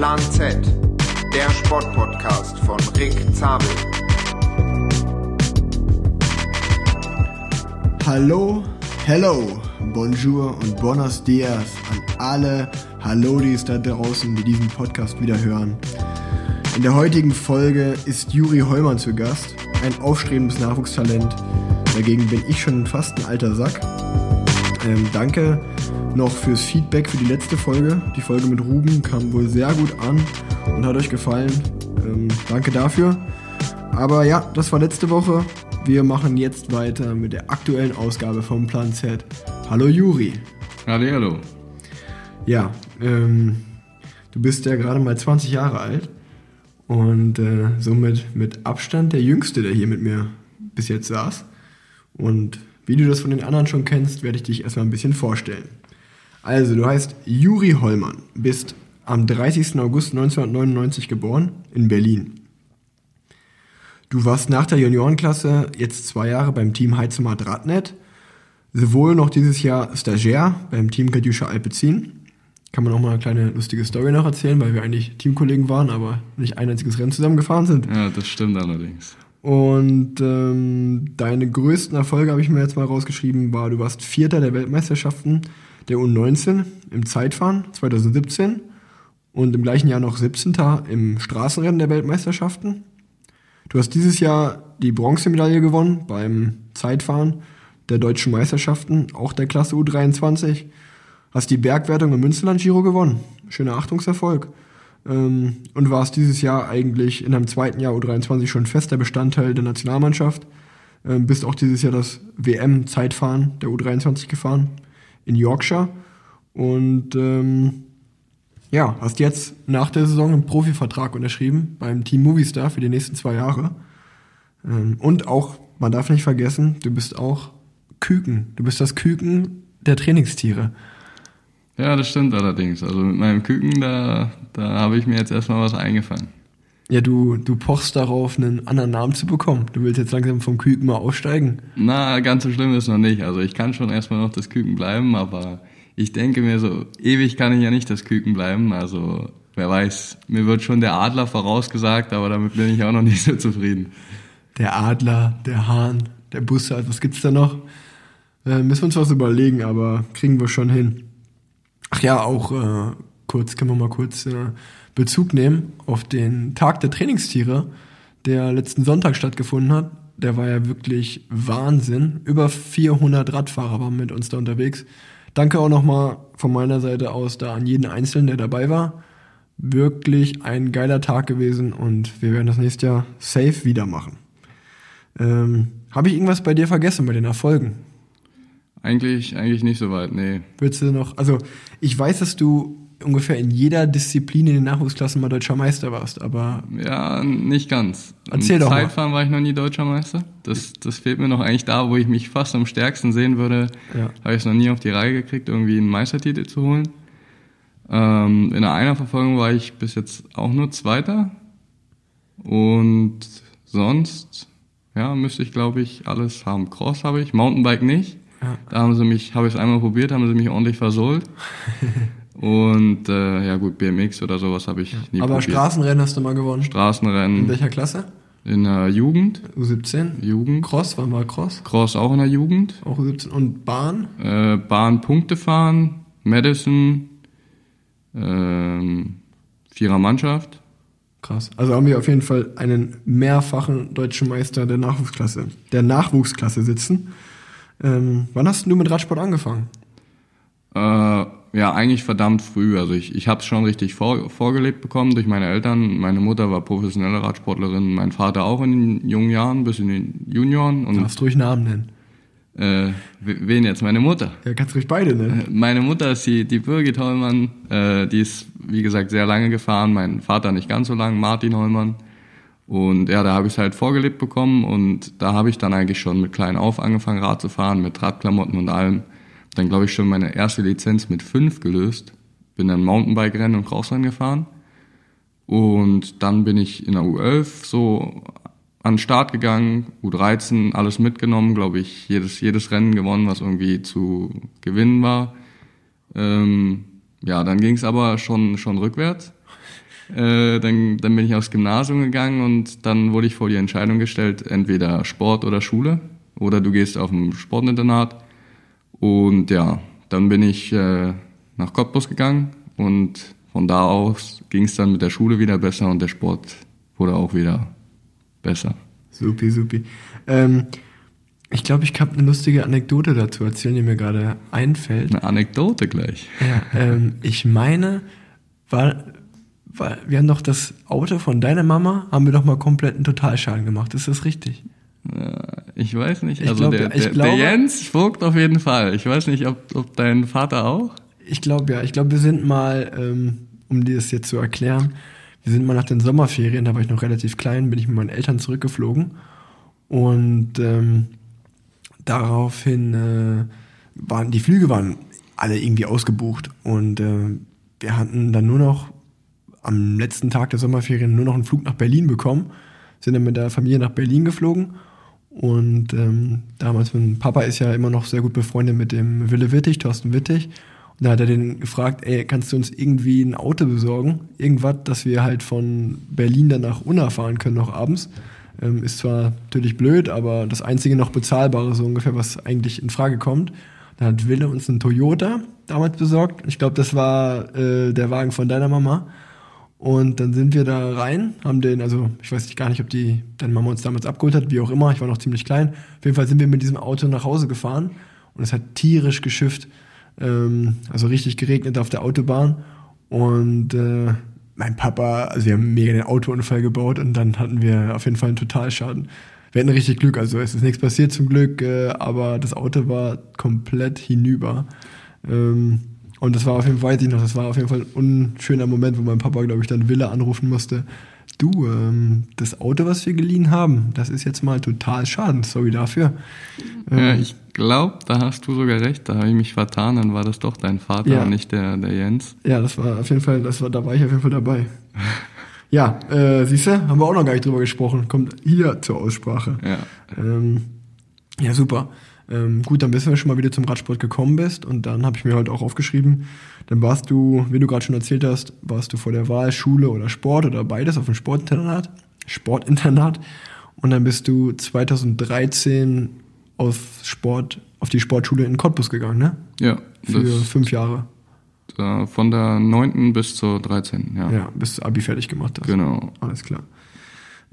Plan Z, der Sportpodcast von Rick Zabel. Hallo, hello, bonjour und buenos dias an alle Hallodis da draußen, die diesen Podcast wieder hören. In der heutigen Folge ist Juri Heumann zu Gast, ein aufstrebendes Nachwuchstalent. Dagegen bin ich schon fast ein alter Sack. Ähm, danke noch fürs Feedback für die letzte Folge. Die Folge mit Ruben kam wohl sehr gut an und hat euch gefallen. Ähm, danke dafür. Aber ja, das war letzte Woche. Wir machen jetzt weiter mit der aktuellen Ausgabe vom Plan Z. Hallo Juri. Hallo, hallo. Ja, ähm, du bist ja gerade mal 20 Jahre alt und äh, somit mit Abstand der Jüngste, der hier mit mir bis jetzt saß. Und wie du das von den anderen schon kennst, werde ich dich erstmal ein bisschen vorstellen. Also, du heißt Juri Hollmann, bist am 30. August 1999 geboren in Berlin. Du warst nach der Juniorenklasse jetzt zwei Jahre beim Team Heizemat Radnet, sowohl noch dieses Jahr Stagiaire beim Team Kadjuscha Alpecin. Kann man auch mal eine kleine lustige Story noch erzählen, weil wir eigentlich Teamkollegen waren, aber nicht ein einziges Rennen zusammengefahren sind. Ja, das stimmt allerdings. Und ähm, deine größten Erfolge habe ich mir jetzt mal rausgeschrieben, war, du warst Vierter der Weltmeisterschaften der U19 im Zeitfahren 2017 und im gleichen Jahr noch 17. im Straßenrennen der Weltmeisterschaften. Du hast dieses Jahr die Bronzemedaille gewonnen beim Zeitfahren der deutschen Meisterschaften, auch der Klasse U23. Hast die Bergwertung im Münsterland Giro gewonnen. Schöner Achtungserfolg. Ähm, und warst dieses Jahr eigentlich in deinem zweiten Jahr U23 schon fester Bestandteil der Nationalmannschaft. Ähm, bist auch dieses Jahr das WM-Zeitfahren der U23 gefahren in Yorkshire. Und ähm, ja, hast jetzt nach der Saison einen Profivertrag unterschrieben beim Team Movistar für die nächsten zwei Jahre. Ähm, und auch, man darf nicht vergessen, du bist auch Küken. Du bist das Küken der Trainingstiere. Ja, das stimmt allerdings. Also mit meinem Küken, da, da habe ich mir jetzt erstmal was eingefangen. Ja, du, du pochst darauf, einen anderen Namen zu bekommen. Du willst jetzt langsam vom Küken mal aufsteigen. Na, ganz so schlimm ist noch nicht. Also ich kann schon erstmal noch das Küken bleiben, aber ich denke mir so, ewig kann ich ja nicht das Küken bleiben. Also wer weiß, mir wird schon der Adler vorausgesagt, aber damit bin ich auch noch nicht so zufrieden. Der Adler, der Hahn, der Bussard, was gibt's da noch? Äh, müssen wir uns was überlegen, aber kriegen wir schon hin. Ach ja, auch äh, kurz, können wir mal kurz äh, Bezug nehmen auf den Tag der Trainingstiere, der letzten Sonntag stattgefunden hat. Der war ja wirklich Wahnsinn. Über 400 Radfahrer waren mit uns da unterwegs. Danke auch nochmal von meiner Seite aus da an jeden Einzelnen, der dabei war. Wirklich ein geiler Tag gewesen und wir werden das nächste Jahr safe wieder machen. Ähm, Habe ich irgendwas bei dir vergessen bei den Erfolgen? Eigentlich, eigentlich nicht so weit, nee. Würdest du noch, also ich weiß, dass du ungefähr in jeder Disziplin in den Nachwuchsklassen mal deutscher Meister warst, aber. Ja, nicht ganz. Erzähl Im doch mal. Zeitfahren war ich noch nie deutscher Meister. Das, das fehlt mir noch eigentlich da, wo ich mich fast am stärksten sehen würde. Ja. Habe ich es noch nie auf die Reihe gekriegt, irgendwie einen Meistertitel zu holen. Ähm, in der Einerverfolgung war ich bis jetzt auch nur Zweiter. Und sonst, ja, müsste ich glaube ich alles haben. Cross habe ich, Mountainbike nicht. Ja. Da haben sie mich, habe ich es einmal probiert, haben sie mich ordentlich versohlt. Und äh, ja gut, BMX oder sowas habe ich nie aber probiert. Straßenrennen hast du mal gewonnen. In Straßenrennen welcher Klasse? in der Jugend, U17. Jugend, Cross, wann war Cross? Cross auch in der Jugend, Auch U17. Und Bahn? äh, Bahn Punkte fahren, Madison, ähm, Vierer Mannschaft. Krass. Also haben wir auf jeden Fall einen mehrfachen deutschen Meister der Nachwuchsklasse, der Nachwuchsklasse sitzen. Ähm, wann hast du mit Radsport angefangen? Äh, ja, eigentlich verdammt früh. Also ich, ich habe es schon richtig vor, vorgelebt bekommen durch meine Eltern. Meine Mutter war professionelle Radsportlerin, mein Vater auch in den jungen Jahren, bis in den Junioren. Und Darfst ruhig Namen nennen. äh, wen jetzt? Meine Mutter. Ja, kannst ruhig beide nennen. Meine Mutter ist die, die Birgit Hollmann, äh, die ist, wie gesagt, sehr lange gefahren. Mein Vater nicht ganz so lang, Martin Hollmann. Und ja, da habe ich es halt vorgelebt bekommen und da habe ich dann eigentlich schon mit klein auf angefangen, Rad zu fahren, mit Radklamotten und allem. Dann glaube ich schon meine erste Lizenz mit fünf gelöst. Bin dann Mountainbike-Rennen und Crossrennen gefahren. Und dann bin ich in der U11 so an den Start gegangen, U13 alles mitgenommen, glaube ich, jedes, jedes Rennen gewonnen, was irgendwie zu gewinnen war. Ähm, ja, dann ging es aber schon, schon rückwärts. Äh, dann, dann bin ich aufs Gymnasium gegangen und dann wurde ich vor die Entscheidung gestellt, entweder Sport oder Schule oder du gehst auf ein Sportinternat. Und ja, dann bin ich äh, nach Cottbus gegangen und von da aus ging es dann mit der Schule wieder besser und der Sport wurde auch wieder besser. Supi, supi. Ähm, ich glaube, ich habe eine lustige Anekdote dazu erzählen, die mir gerade einfällt. Eine Anekdote gleich. Ja, ähm, ich meine, war, war, wir haben doch das Auto von deiner Mama, haben wir doch mal komplett einen Totalschaden gemacht. Ist das richtig? Ich weiß nicht. Ich Also glaub, der, der, glaube- der Jens Vogt auf jeden Fall. Ich weiß nicht, ob, ob dein Vater auch. Ich glaube ja. Ich glaube, wir sind mal, ähm, um dir das jetzt zu erklären, wir sind mal nach den Sommerferien, da war ich noch relativ klein, bin ich mit meinen Eltern zurückgeflogen und ähm, daraufhin äh, waren die Flüge waren alle irgendwie ausgebucht und äh, wir hatten dann nur noch am letzten Tag der Sommerferien nur noch einen Flug nach Berlin bekommen, sind dann mit der Familie nach Berlin geflogen und ähm, damals, mein Papa ist ja immer noch sehr gut befreundet mit dem Wille Wittig, Thorsten Wittig. Und da hat er den gefragt, ey, kannst du uns irgendwie ein Auto besorgen? Irgendwas, dass wir halt von Berlin dann nach Unna fahren können noch abends. Ähm, ist zwar natürlich blöd, aber das einzige noch bezahlbare so ungefähr, was eigentlich in Frage kommt. Da hat Wille uns einen Toyota damals besorgt. Ich glaube, das war äh, der Wagen von deiner Mama. Und dann sind wir da rein, haben den, also ich weiß nicht gar nicht, ob die deine Mama uns damals abgeholt hat, wie auch immer, ich war noch ziemlich klein. Auf jeden Fall sind wir mit diesem Auto nach Hause gefahren und es hat tierisch geschifft, ähm, also richtig geregnet auf der Autobahn. Und äh, mein Papa, also wir haben mega den Autounfall gebaut und dann hatten wir auf jeden Fall einen Totalschaden. Wir hatten richtig Glück, also es ist nichts passiert zum Glück, äh, aber das Auto war komplett hinüber. Ähm, und das war auf jeden Fall, weiß ich noch, das war auf jeden Fall ein unschöner Moment, wo mein Papa, glaube ich, dann Wille anrufen musste. Du, ähm, das Auto, was wir geliehen haben, das ist jetzt mal total schaden. Sorry dafür. Ja, Ähm, ich glaube, da hast du sogar recht. Da habe ich mich vertan. Dann war das doch dein Vater Ja. und nicht der, der Jens. Ja, das war auf jeden Fall, das war, da war ich auf jeden Fall dabei. Ja, äh, siehst du, haben wir auch noch gar nicht drüber gesprochen. Kommt hier zur Aussprache. Ja. Ähm, ja, super. Ähm, gut, dann wissen wir schon mal, wie du zum Radsport gekommen bist. Und dann habe ich mir heute auch aufgeschrieben, dann warst du, wie du gerade schon erzählt hast, warst du vor der Wahl Schule oder Sport oder beides auf dem Sportinternat. Sportinternat. Und dann bist du 2013 auf Sport, auf die Sportschule in Cottbus gegangen, ne? Ja, Für fünf Jahre. äh, von der 9. bis zur 13. Ja, Ja, bis du Abi fertig gemacht hast. genau. Alles klar.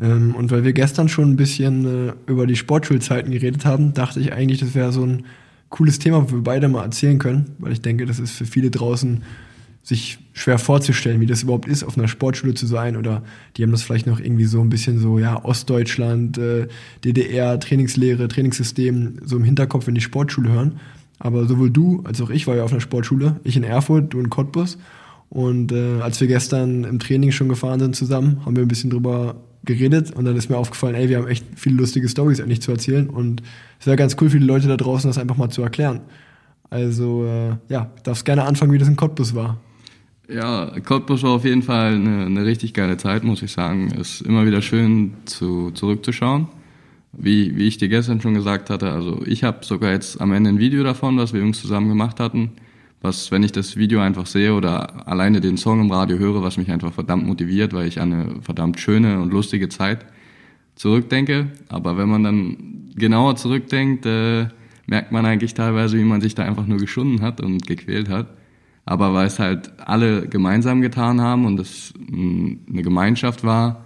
Ähm, und weil wir gestern schon ein bisschen äh, über die Sportschulzeiten geredet haben, dachte ich eigentlich, das wäre so ein cooles Thema, wo wir beide mal erzählen können, weil ich denke, das ist für viele draußen sich schwer vorzustellen, wie das überhaupt ist, auf einer Sportschule zu sein oder die haben das vielleicht noch irgendwie so ein bisschen so, ja, Ostdeutschland, äh, DDR, Trainingslehre, Trainingssystem so im Hinterkopf, wenn die Sportschule hören. Aber sowohl du als auch ich war ja auf einer Sportschule, ich in Erfurt, du in Cottbus. Und äh, als wir gestern im Training schon gefahren sind zusammen, haben wir ein bisschen drüber geredet und dann ist mir aufgefallen, ey, wir haben echt viele lustige Stories eigentlich zu erzählen und es wäre ganz cool für die Leute da draußen, das einfach mal zu erklären. Also äh, ja, darfst gerne anfangen, wie das in Cottbus war. Ja, Cottbus war auf jeden Fall eine, eine richtig geile Zeit, muss ich sagen. Ist immer wieder schön zu, zurückzuschauen. Wie, wie ich dir gestern schon gesagt hatte, also ich habe sogar jetzt am Ende ein Video davon, was wir Jungs zusammen gemacht hatten, was, wenn ich das Video einfach sehe oder alleine den Song im Radio höre, was mich einfach verdammt motiviert, weil ich an eine verdammt schöne und lustige Zeit zurückdenke. Aber wenn man dann genauer zurückdenkt, äh, merkt man eigentlich teilweise, wie man sich da einfach nur geschunden hat und gequält hat. Aber weil es halt alle gemeinsam getan haben und es mh, eine Gemeinschaft war,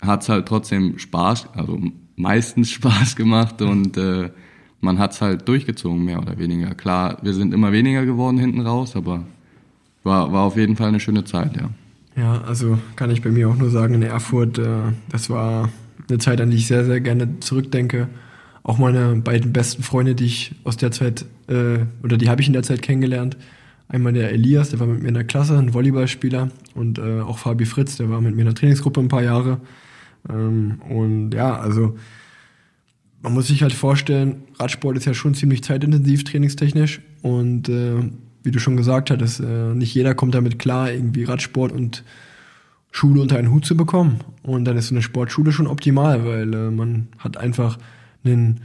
hat es halt trotzdem Spaß, also meistens Spaß gemacht und äh, man hat es halt durchgezogen, mehr oder weniger. Klar, wir sind immer weniger geworden hinten raus, aber war, war auf jeden Fall eine schöne Zeit, ja. Ja, also kann ich bei mir auch nur sagen, in Erfurt, äh, das war eine Zeit, an die ich sehr, sehr gerne zurückdenke. Auch meine beiden besten Freunde, die ich aus der Zeit, äh, oder die habe ich in der Zeit kennengelernt. Einmal der Elias, der war mit mir in der Klasse, ein Volleyballspieler. Und äh, auch Fabi Fritz, der war mit mir in der Trainingsgruppe ein paar Jahre. Ähm, und ja, also man muss sich halt vorstellen, Radsport ist ja schon ziemlich zeitintensiv trainingstechnisch. Und äh, wie du schon gesagt hattest, äh, nicht jeder kommt damit klar, irgendwie Radsport und Schule unter einen Hut zu bekommen. Und dann ist so eine Sportschule schon optimal, weil äh, man hat einfach einen,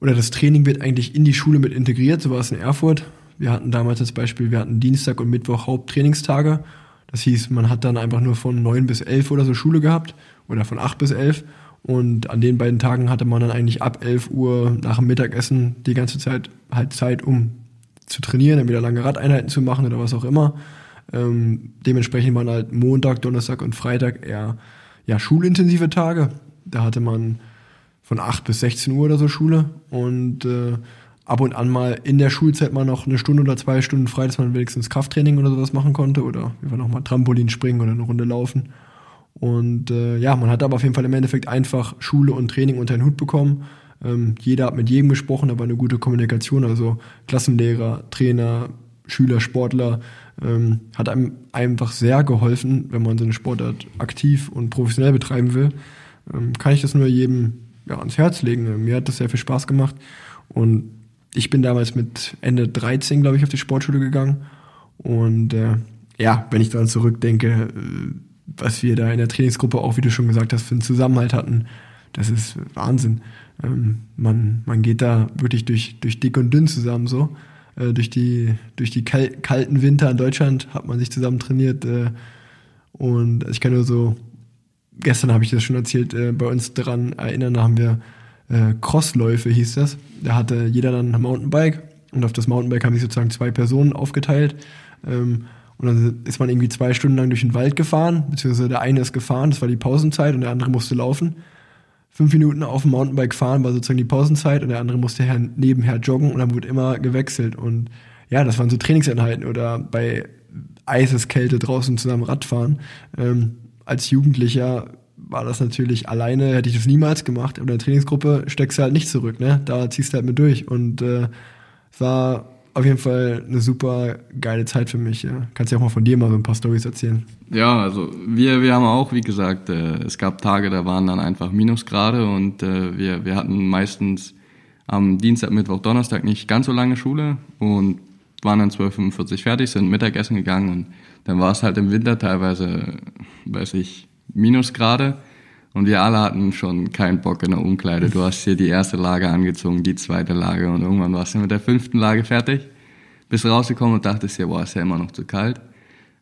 oder das Training wird eigentlich in die Schule mit integriert, so war es in Erfurt. Wir hatten damals das Beispiel, wir hatten Dienstag und Mittwoch Haupttrainingstage. Das hieß, man hat dann einfach nur von neun bis elf oder so Schule gehabt oder von acht bis elf. Und an den beiden Tagen hatte man dann eigentlich ab 11 Uhr nach dem Mittagessen die ganze Zeit halt Zeit, um zu trainieren, dann wieder lange Radeinheiten zu machen oder was auch immer. Ähm, dementsprechend waren halt Montag, Donnerstag und Freitag eher ja, schulintensive Tage. Da hatte man von 8 bis 16 Uhr oder so Schule und äh, ab und an mal in der Schulzeit mal noch eine Stunde oder zwei Stunden frei, dass man wenigstens Krafttraining oder sowas machen konnte oder einfach nochmal Trampolin springen oder eine Runde laufen. Und äh, ja, man hat aber auf jeden Fall im Endeffekt einfach Schule und Training unter den Hut bekommen. Ähm, jeder hat mit jedem gesprochen, aber eine gute Kommunikation, also Klassenlehrer, Trainer, Schüler, Sportler, ähm, hat einem einfach sehr geholfen, wenn man so eine Sportart aktiv und professionell betreiben will. Ähm, kann ich das nur jedem ja, ans Herz legen. Mir hat das sehr viel Spaß gemacht und ich bin damals mit Ende 13, glaube ich, auf die Sportschule gegangen und äh, ja, wenn ich daran zurückdenke, äh, was wir da in der Trainingsgruppe auch, wie du schon gesagt hast, für einen Zusammenhalt hatten, das ist Wahnsinn. Ähm, man, man geht da wirklich durch, durch dick und dünn zusammen so. Äh, durch die, durch die kal kalten Winter in Deutschland hat man sich zusammen trainiert. Äh, und ich kann nur so, gestern habe ich das schon erzählt, äh, bei uns daran erinnern, da haben wir äh, Crossläufe, hieß das. Da hatte jeder dann ein Mountainbike und auf das Mountainbike haben sich sozusagen zwei Personen aufgeteilt. Ähm, und dann ist man irgendwie zwei Stunden lang durch den Wald gefahren, beziehungsweise der eine ist gefahren, das war die Pausenzeit und der andere musste laufen. Fünf Minuten auf dem Mountainbike fahren war sozusagen die Pausenzeit und der andere musste nebenher joggen und dann wurde immer gewechselt. Und ja, das waren so Trainingseinheiten oder bei Eiseskälte draußen zusammen Radfahren. Ähm, als Jugendlicher war das natürlich alleine, hätte ich das niemals gemacht. In der Trainingsgruppe steckst du halt nicht zurück, ne? Da ziehst du halt mit durch. Und äh, es war auf jeden Fall eine super geile Zeit für mich. Ja. Kannst ja auch mal von dir mal so ein paar Stories erzählen. Ja, also wir, wir haben auch, wie gesagt, äh, es gab Tage, da waren dann einfach Minusgrade und äh, wir, wir hatten meistens am Dienstag, Mittwoch, Donnerstag nicht ganz so lange Schule und waren dann 12.45 fertig, sind Mittagessen gegangen und dann war es halt im Winter teilweise, weiß ich, Minusgrade. Und wir alle hatten schon keinen Bock in der Umkleide. Du hast hier die erste Lage angezogen, die zweite Lage und irgendwann warst du mit der fünften Lage fertig. Bist rausgekommen und dachtest dir, boah, ist ja immer noch zu kalt.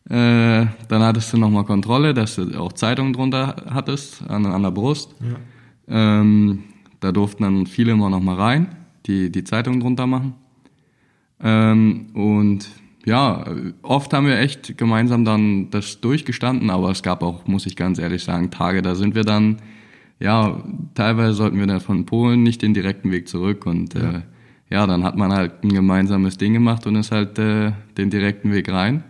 Äh, dann hattest du nochmal Kontrolle, dass du auch Zeitungen drunter hattest, an, an der Brust. Ja. Ähm, da durften dann viele immer noch mal rein, die die Zeitung drunter machen. Ähm, und ja, oft haben wir echt gemeinsam dann das durchgestanden, aber es gab auch, muss ich ganz ehrlich sagen, Tage, da sind wir dann, ja, teilweise sollten wir dann von Polen nicht den direkten Weg zurück und ja, äh, ja dann hat man halt ein gemeinsames Ding gemacht und ist halt äh, den direkten Weg rein.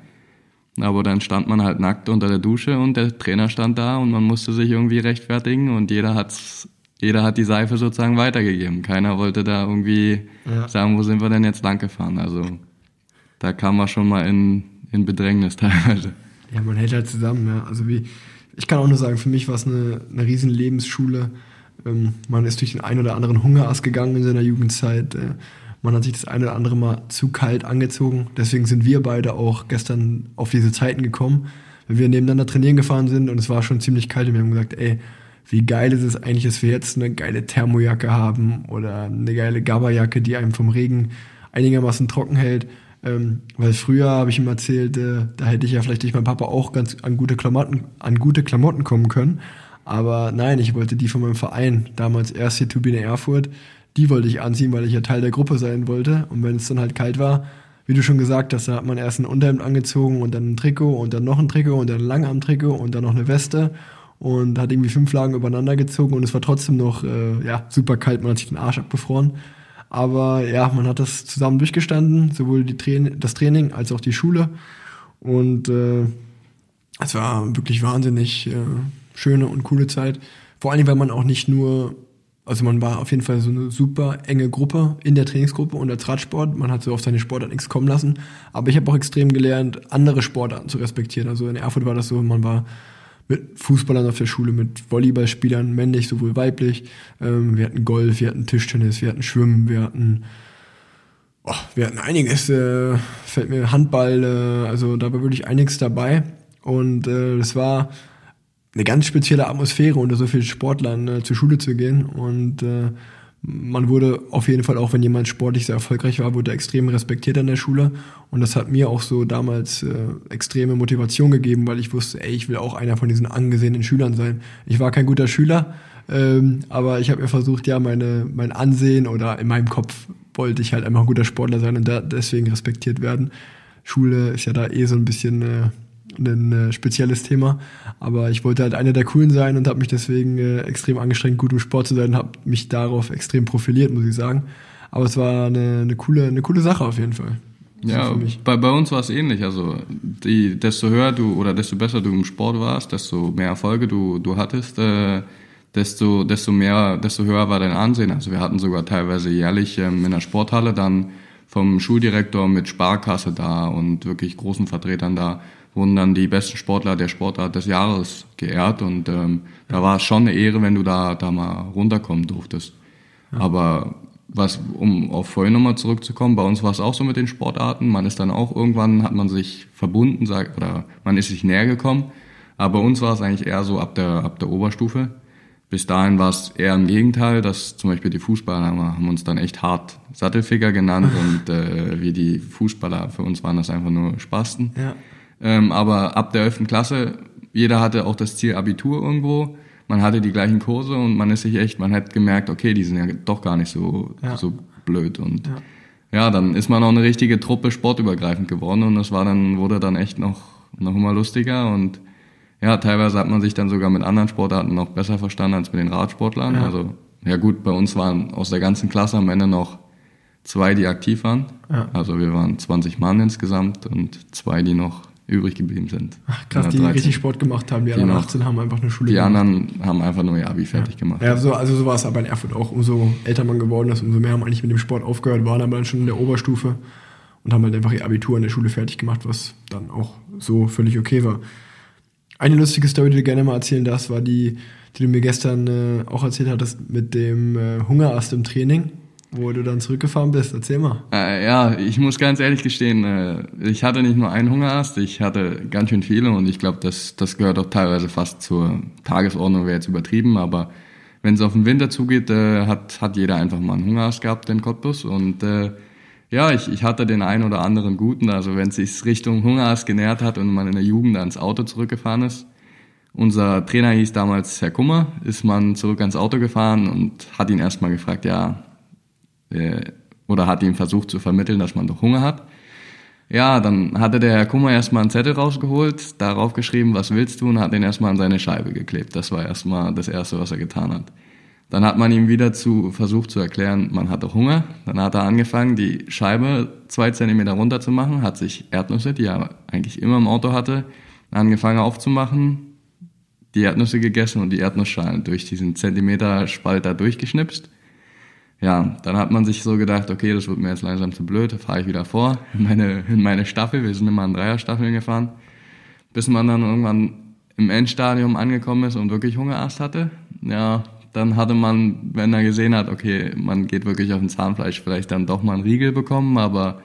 Aber dann stand man halt nackt unter der Dusche und der Trainer stand da und man musste sich irgendwie rechtfertigen und jeder hat's jeder hat die Seife sozusagen weitergegeben. Keiner wollte da irgendwie ja. sagen, wo sind wir denn jetzt lang gefahren. Also da kam man schon mal in, in Bedrängnis teilweise. Ja, man hält halt zusammen, ja. Also wie, ich kann auch nur sagen, für mich war es eine, eine riesen Lebensschule. Ähm, man ist durch den einen oder anderen Hungerass gegangen in seiner Jugendzeit. Äh, man hat sich das eine oder andere Mal zu kalt angezogen. Deswegen sind wir beide auch gestern auf diese Zeiten gekommen. Wenn wir nebeneinander trainieren gefahren sind und es war schon ziemlich kalt und wir haben gesagt, ey, wie geil ist es eigentlich, dass wir jetzt eine geile Thermojacke haben oder eine geile Gabberjacke, die einem vom Regen einigermaßen trocken hält. Ähm, weil früher habe ich ihm erzählt, äh, da hätte ich ja vielleicht durch meinen Papa auch ganz an gute Klamotten, an gute Klamotten kommen können. Aber nein, ich wollte die von meinem Verein, damals erst hier Turbine Erfurt, die wollte ich anziehen, weil ich ja Teil der Gruppe sein wollte. Und wenn es dann halt kalt war, wie du schon gesagt hast, da hat man erst ein Unterhemd angezogen und dann ein Trikot und dann noch ein Trikot und dann ein Langarm-Trikot und dann noch eine Weste und hat irgendwie fünf Lagen übereinander gezogen und es war trotzdem noch äh, ja, super kalt, man hat sich den Arsch abgefroren. Aber ja, man hat das zusammen durchgestanden, sowohl die Train das Training als auch die Schule. Und äh, es war wirklich wahnsinnig äh, schöne und coole Zeit. Vor allem, weil man auch nicht nur, also man war auf jeden Fall so eine super enge Gruppe in der Trainingsgruppe und als Radsport. Man hat so auf seine Sportart nichts kommen lassen. Aber ich habe auch extrem gelernt, andere Sportarten zu respektieren. Also in Erfurt war das so, man war mit Fußballern auf der Schule, mit Volleyballspielern, männlich sowohl weiblich. Ähm, wir hatten Golf, wir hatten Tischtennis, wir hatten Schwimmen, wir hatten, oh, wir hatten einiges, äh, fällt mir Handball, äh, also da war wirklich einiges dabei. Und äh, das war eine ganz spezielle Atmosphäre, unter so vielen Sportlern äh, zur Schule zu gehen. Und äh, man wurde auf jeden Fall auch, wenn jemand sportlich sehr erfolgreich war, wurde extrem respektiert an der Schule. Und das hat mir auch so damals äh, extreme Motivation gegeben, weil ich wusste, ey, ich will auch einer von diesen angesehenen Schülern sein. Ich war kein guter Schüler, ähm, aber ich habe mir versucht, ja, meine, mein Ansehen oder in meinem Kopf wollte ich halt einfach ein guter Sportler sein und da deswegen respektiert werden. Schule ist ja da eh so ein bisschen äh, ein äh, spezielles Thema. Aber ich wollte halt einer der Coolen sein und habe mich deswegen äh, extrem angestrengt, gut im Sport zu sein, habe mich darauf extrem profiliert, muss ich sagen. Aber es war eine, eine, coole, eine coole Sache auf jeden Fall. Ja, bei, bei uns war es ähnlich. Also die, desto höher du oder desto besser du im Sport warst, desto mehr Erfolge du, du hattest, äh, desto, desto mehr, desto höher war dein Ansehen. Also wir hatten sogar teilweise jährlich ähm, in der Sporthalle dann vom Schuldirektor mit Sparkasse da und wirklich großen Vertretern da wurden dann die besten Sportler der Sportart des Jahres geehrt und ähm, da war es schon eine Ehre, wenn du da, da mal runterkommen durftest. Ja. Aber was, um auf vorhin nochmal zurückzukommen, bei uns war es auch so mit den Sportarten. Man ist dann auch irgendwann, hat man sich verbunden, sagt, oder man ist sich näher gekommen. Aber bei uns war es eigentlich eher so ab der, ab der Oberstufe. Bis dahin war es eher im Gegenteil, dass zum Beispiel die Fußballer haben uns dann echt hart Sattelficker genannt und äh, wir die Fußballer, für uns waren das einfach nur Spasten. Ja. Ähm, aber ab der 11. Klasse, jeder hatte auch das Ziel Abitur irgendwo. Man hatte die gleichen Kurse und man ist sich echt, man hat gemerkt, okay, die sind ja doch gar nicht so, ja. so blöd. Und ja. ja. dann ist man auch eine richtige Truppe sportübergreifend geworden und das war dann, wurde dann echt noch, noch immer lustiger und ja, teilweise hat man sich dann sogar mit anderen Sportarten noch besser verstanden als mit den Radsportlern. Ja. Also, ja gut, bei uns waren aus der ganzen Klasse am Ende noch zwei, die aktiv waren. Ja. Also wir waren 20 Mann insgesamt und zwei, die noch übrig geblieben sind. Ach, krass, die richtig Sport gemacht haben. Die, die anderen 18 haben einfach eine Schule Die gemacht. anderen haben einfach nur ihr Abi fertig ja. gemacht. Ja, so, also so war es aber in Erfurt auch. Umso älter man geworden ist, umso mehr haben eigentlich mit dem Sport aufgehört, waren aber dann schon in der Oberstufe und haben halt einfach ihr Abitur in der Schule fertig gemacht, was dann auch so völlig okay war. Eine lustige Story, die du gerne mal erzählen darfst, war die, die du mir gestern äh, auch erzählt hattest mit dem äh, Hungerast im Training wo du dann zurückgefahren bist. Erzähl mal. Äh, ja, ich muss ganz ehrlich gestehen, äh, ich hatte nicht nur einen Hungerast, ich hatte ganz schön viele und ich glaube, das, das gehört auch teilweise fast zur Tagesordnung, wäre jetzt übertrieben, aber wenn es auf den Winter zugeht, äh, hat, hat jeder einfach mal einen Hungerast gehabt in Cottbus und äh, ja, ich, ich hatte den einen oder anderen guten, also wenn es sich Richtung Hungerast genährt hat und man in der Jugend ans Auto zurückgefahren ist, unser Trainer hieß damals Herr Kummer, ist man zurück ans Auto gefahren und hat ihn erstmal gefragt, ja, oder hat ihm versucht zu vermitteln, dass man doch Hunger hat. Ja, dann hatte der Herr Kummer erstmal einen Zettel rausgeholt, darauf geschrieben, was willst du, und hat den erstmal an seine Scheibe geklebt. Das war erstmal das Erste, was er getan hat. Dann hat man ihm wieder zu, versucht zu erklären, man hatte Hunger. Dann hat er angefangen, die Scheibe zwei Zentimeter runter zu machen, hat sich Erdnüsse, die er eigentlich immer im Auto hatte, angefangen aufzumachen, die Erdnüsse gegessen und die Erdnussschalen durch diesen Zentimeter Spalt da durchgeschnipst ja, dann hat man sich so gedacht, okay, das wird mir jetzt langsam zu blöd, da fahre ich wieder vor in meine, in meine Staffel. Wir sind immer in Dreierstaffeln gefahren, bis man dann irgendwann im Endstadium angekommen ist und wirklich Hungerast hatte. Ja, dann hatte man, wenn er gesehen hat, okay, man geht wirklich auf den Zahnfleisch, vielleicht dann doch mal einen Riegel bekommen, aber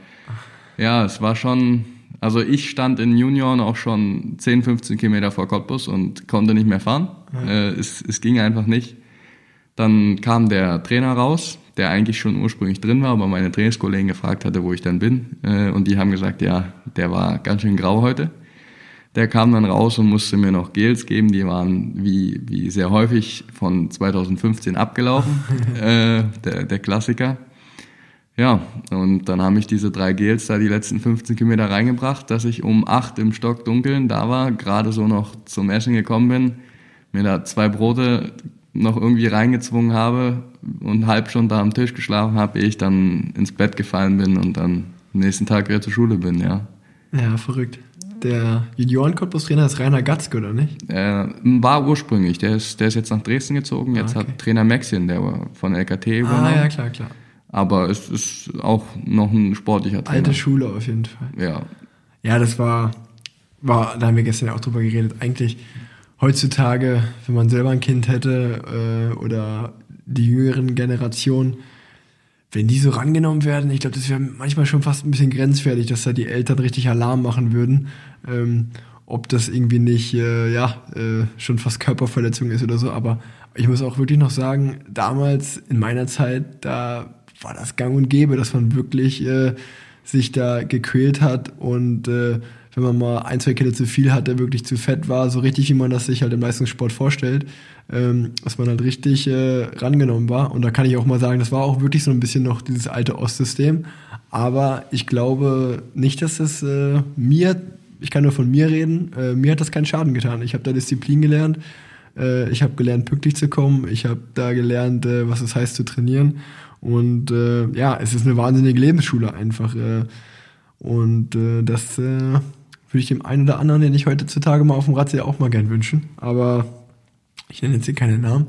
ja, es war schon, also ich stand in Junioren auch schon 10, 15 Kilometer vor Cottbus und konnte nicht mehr fahren. Ja. Äh, es, es ging einfach nicht. Dann kam der Trainer raus, der eigentlich schon ursprünglich drin war, aber meine Trainingskollegen gefragt hatte, wo ich dann bin. Äh, und die haben gesagt, ja, der war ganz schön grau heute. Der kam dann raus und musste mir noch Gels geben. Die waren wie, wie sehr häufig von 2015 abgelaufen, äh, der, der Klassiker. Ja, und dann haben mich diese drei Gels da die letzten 15 Kilometer reingebracht, dass ich um acht im Stock dunkeln da war, gerade so noch zum Essen gekommen bin, mir da zwei Brote noch irgendwie reingezwungen habe und halb schon da am Tisch geschlafen habe, ehe ich dann ins Bett gefallen bin und dann am nächsten Tag wieder zur Schule bin, ja. Ja, verrückt. Der Junioren-Cottbus-Trainer ist Rainer Gatzke, oder nicht? Er war ursprünglich. Der ist, der ist jetzt nach Dresden gezogen. Jetzt ah, okay. hat Trainer Maxien, der war von LKT übernommen. Ah, ja, klar, klar. Aber es ist auch noch ein sportlicher Trainer. Alte Schule auf jeden Fall. Ja. Ja, das war, war, da haben wir gestern ja auch drüber geredet. Eigentlich heutzutage, wenn man selber ein Kind hätte äh, oder die jüngeren Generationen, wenn die so rangenommen werden, ich glaube, das wäre manchmal schon fast ein bisschen grenzwertig, dass da die Eltern richtig Alarm machen würden, ähm, ob das irgendwie nicht, äh, ja, äh, schon fast Körperverletzung ist oder so, aber Ich muss auch wirklich noch sagen, damals in meiner Zeit, da war das gang und gäbe, dass man wirklich äh, sich da gequält hat und äh, wenn man mal ein, zwei Kilo zu viel hatte, wirklich zu fett war, so richtig, wie man das sich halt im Leistungssport vorstellt, ähm, dass man halt richtig äh, rangenommen war. Und da kann ich auch mal sagen, das war auch wirklich so ein bisschen noch dieses alte Ostsystem. Aber ich glaube nicht, dass es äh, mir, ich kann nur von mir reden, äh, mir hat das keinen Schaden getan. Ich habe da Disziplin gelernt, äh, ich habe gelernt, pünktlich zu kommen, ich habe da gelernt, äh, was es heißt zu trainieren. Und äh, ja, es ist eine wahnsinnige Lebensschule einfach. Äh, und äh, das äh, würde ich dem einen oder anderen, den ich heutzutage mal auf dem Rad sehe, auch mal gern wünschen. Aber ich nenne jetzt hier keine Namen.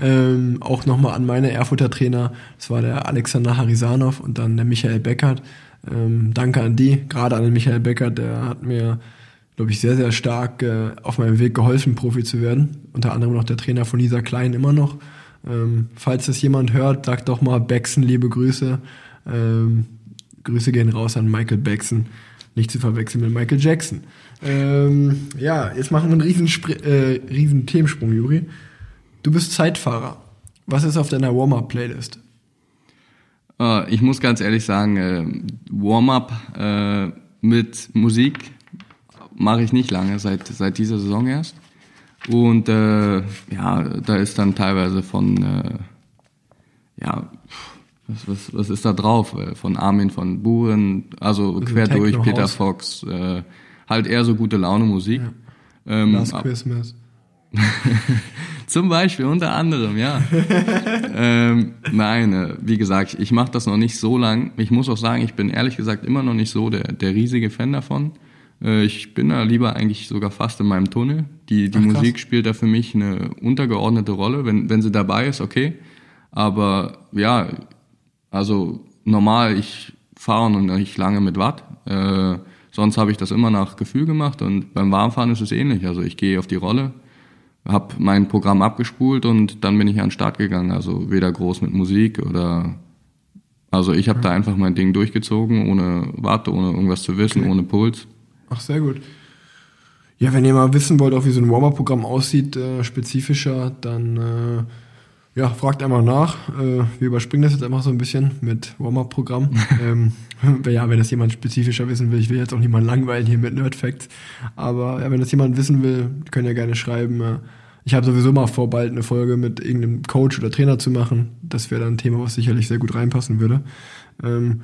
Ähm, auch nochmal an meine Erfurter Trainer. Das war der Alexander Harisanov und dann der Michael Beckert. Ähm, danke an die, gerade an den Michael Beckert, der hat mir, glaube ich, sehr, sehr stark äh, auf meinem Weg geholfen, Profi zu werden. Unter anderem noch der Trainer von Lisa Klein immer noch. Ähm, falls das jemand hört, sagt doch mal Bexen, liebe Grüße. Ähm, Grüße gehen raus an Michael Bexen. Nicht zu verwechseln mit Michael Jackson. Ähm, ja, jetzt machen wir einen riesen, äh, riesen Themensprung, Juri. Du bist Zeitfahrer. Was ist auf deiner Warm-Up-Playlist? Uh, ich muss ganz ehrlich sagen, äh, Warm-Up äh, mit Musik mache ich nicht lange, seit, seit dieser Saison erst. Und äh, ja, da ist dann teilweise von, äh, ja, was, was, was ist da drauf? Äh, von Armin von Buren, also, also quer durch, Peter Fox, äh, halt eher so gute Laune Musik. Ja. Ähm, Last Christmas. Zum Beispiel, unter anderem, ja. ähm, nein, äh, wie gesagt, ich mache das noch nicht so lang. Ich muss auch sagen, ich bin ehrlich gesagt immer noch nicht so der, der riesige Fan davon. Äh, ich bin da lieber eigentlich sogar fast in meinem Tunnel. Die, die Ach, Musik spielt da für mich eine untergeordnete Rolle. Wenn, wenn sie dabei ist, okay. Aber ja, also normal, ich fahre noch nicht lange mit Watt. Äh, sonst habe ich das immer nach Gefühl gemacht und beim Warmfahren ist es ähnlich. Also ich gehe auf die Rolle, habe mein Programm abgespult und dann bin ich an den Start gegangen. Also weder groß mit Musik oder also ich habe ja. da einfach mein Ding durchgezogen, ohne Warte, ohne irgendwas zu wissen, okay. ohne Puls. Ach, sehr gut. Ja, wenn ihr mal wissen wollt, auch wie so ein Warm-Up-Programm aussieht, äh, spezifischer, dann äh, ja, fragt einmal nach. Äh, wir überspringen das jetzt einfach so ein bisschen mit Warm-Up-Programm. ähm, ja, wenn das jemand spezifischer wissen will, ich will jetzt auch niemanden langweilen hier mit Nerd-Facts, aber ja, wenn das jemand wissen will, könnt ihr gerne schreiben. Äh, ich habe sowieso mal vor, bald eine Folge mit irgendeinem Coach oder Trainer zu machen. Das wäre dann ein Thema, was sicherlich sehr gut reinpassen würde. Ähm,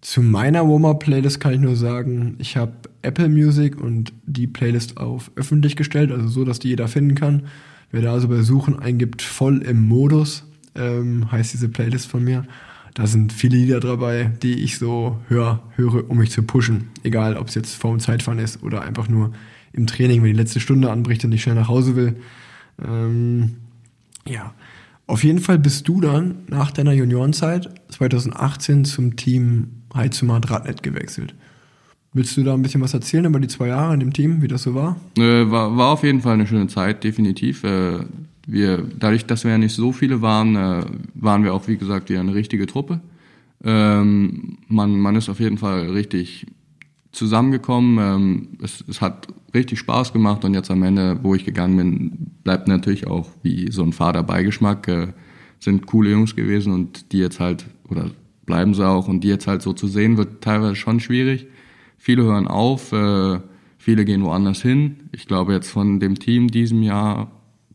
zu meiner Warm-Up-Playlist kann ich nur sagen, ich habe Apple Music und die Playlist auf öffentlich gestellt, also so, dass die jeder finden kann. Wer da also bei Suchen eingibt, voll im Modus, ähm, heißt diese Playlist von mir. Da sind viele Lieder dabei, die ich so hör, höre, um mich zu pushen. Egal, ob es jetzt vorm Zeitfahren ist oder einfach nur im Training, wenn die letzte Stunde anbricht und ich schnell nach Hause will. Ähm, ja, auf jeden Fall bist du dann nach deiner Juniorenzeit 2018 zum Team Heizumat Radnet gewechselt. Willst du da ein bisschen was erzählen über die zwei Jahre in dem Team, wie das so war? Äh, war, war auf jeden Fall eine schöne Zeit, definitiv. Äh, wir, dadurch, dass wir ja nicht so viele waren, äh, waren wir auch, wie gesagt, wieder eine richtige Truppe. Ähm, man, man ist auf jeden Fall richtig zusammengekommen. Ähm, es, es hat richtig Spaß gemacht und jetzt am Ende, wo ich gegangen bin, bleibt natürlich auch wie so ein Vaterbeigeschmack. Äh, sind coole Jungs gewesen und die jetzt halt, oder bleiben sie auch und die jetzt halt so zu sehen, wird teilweise schon schwierig. Viele hören auf, äh, viele gehen woanders hin. Ich glaube jetzt von dem Team diesem Jahr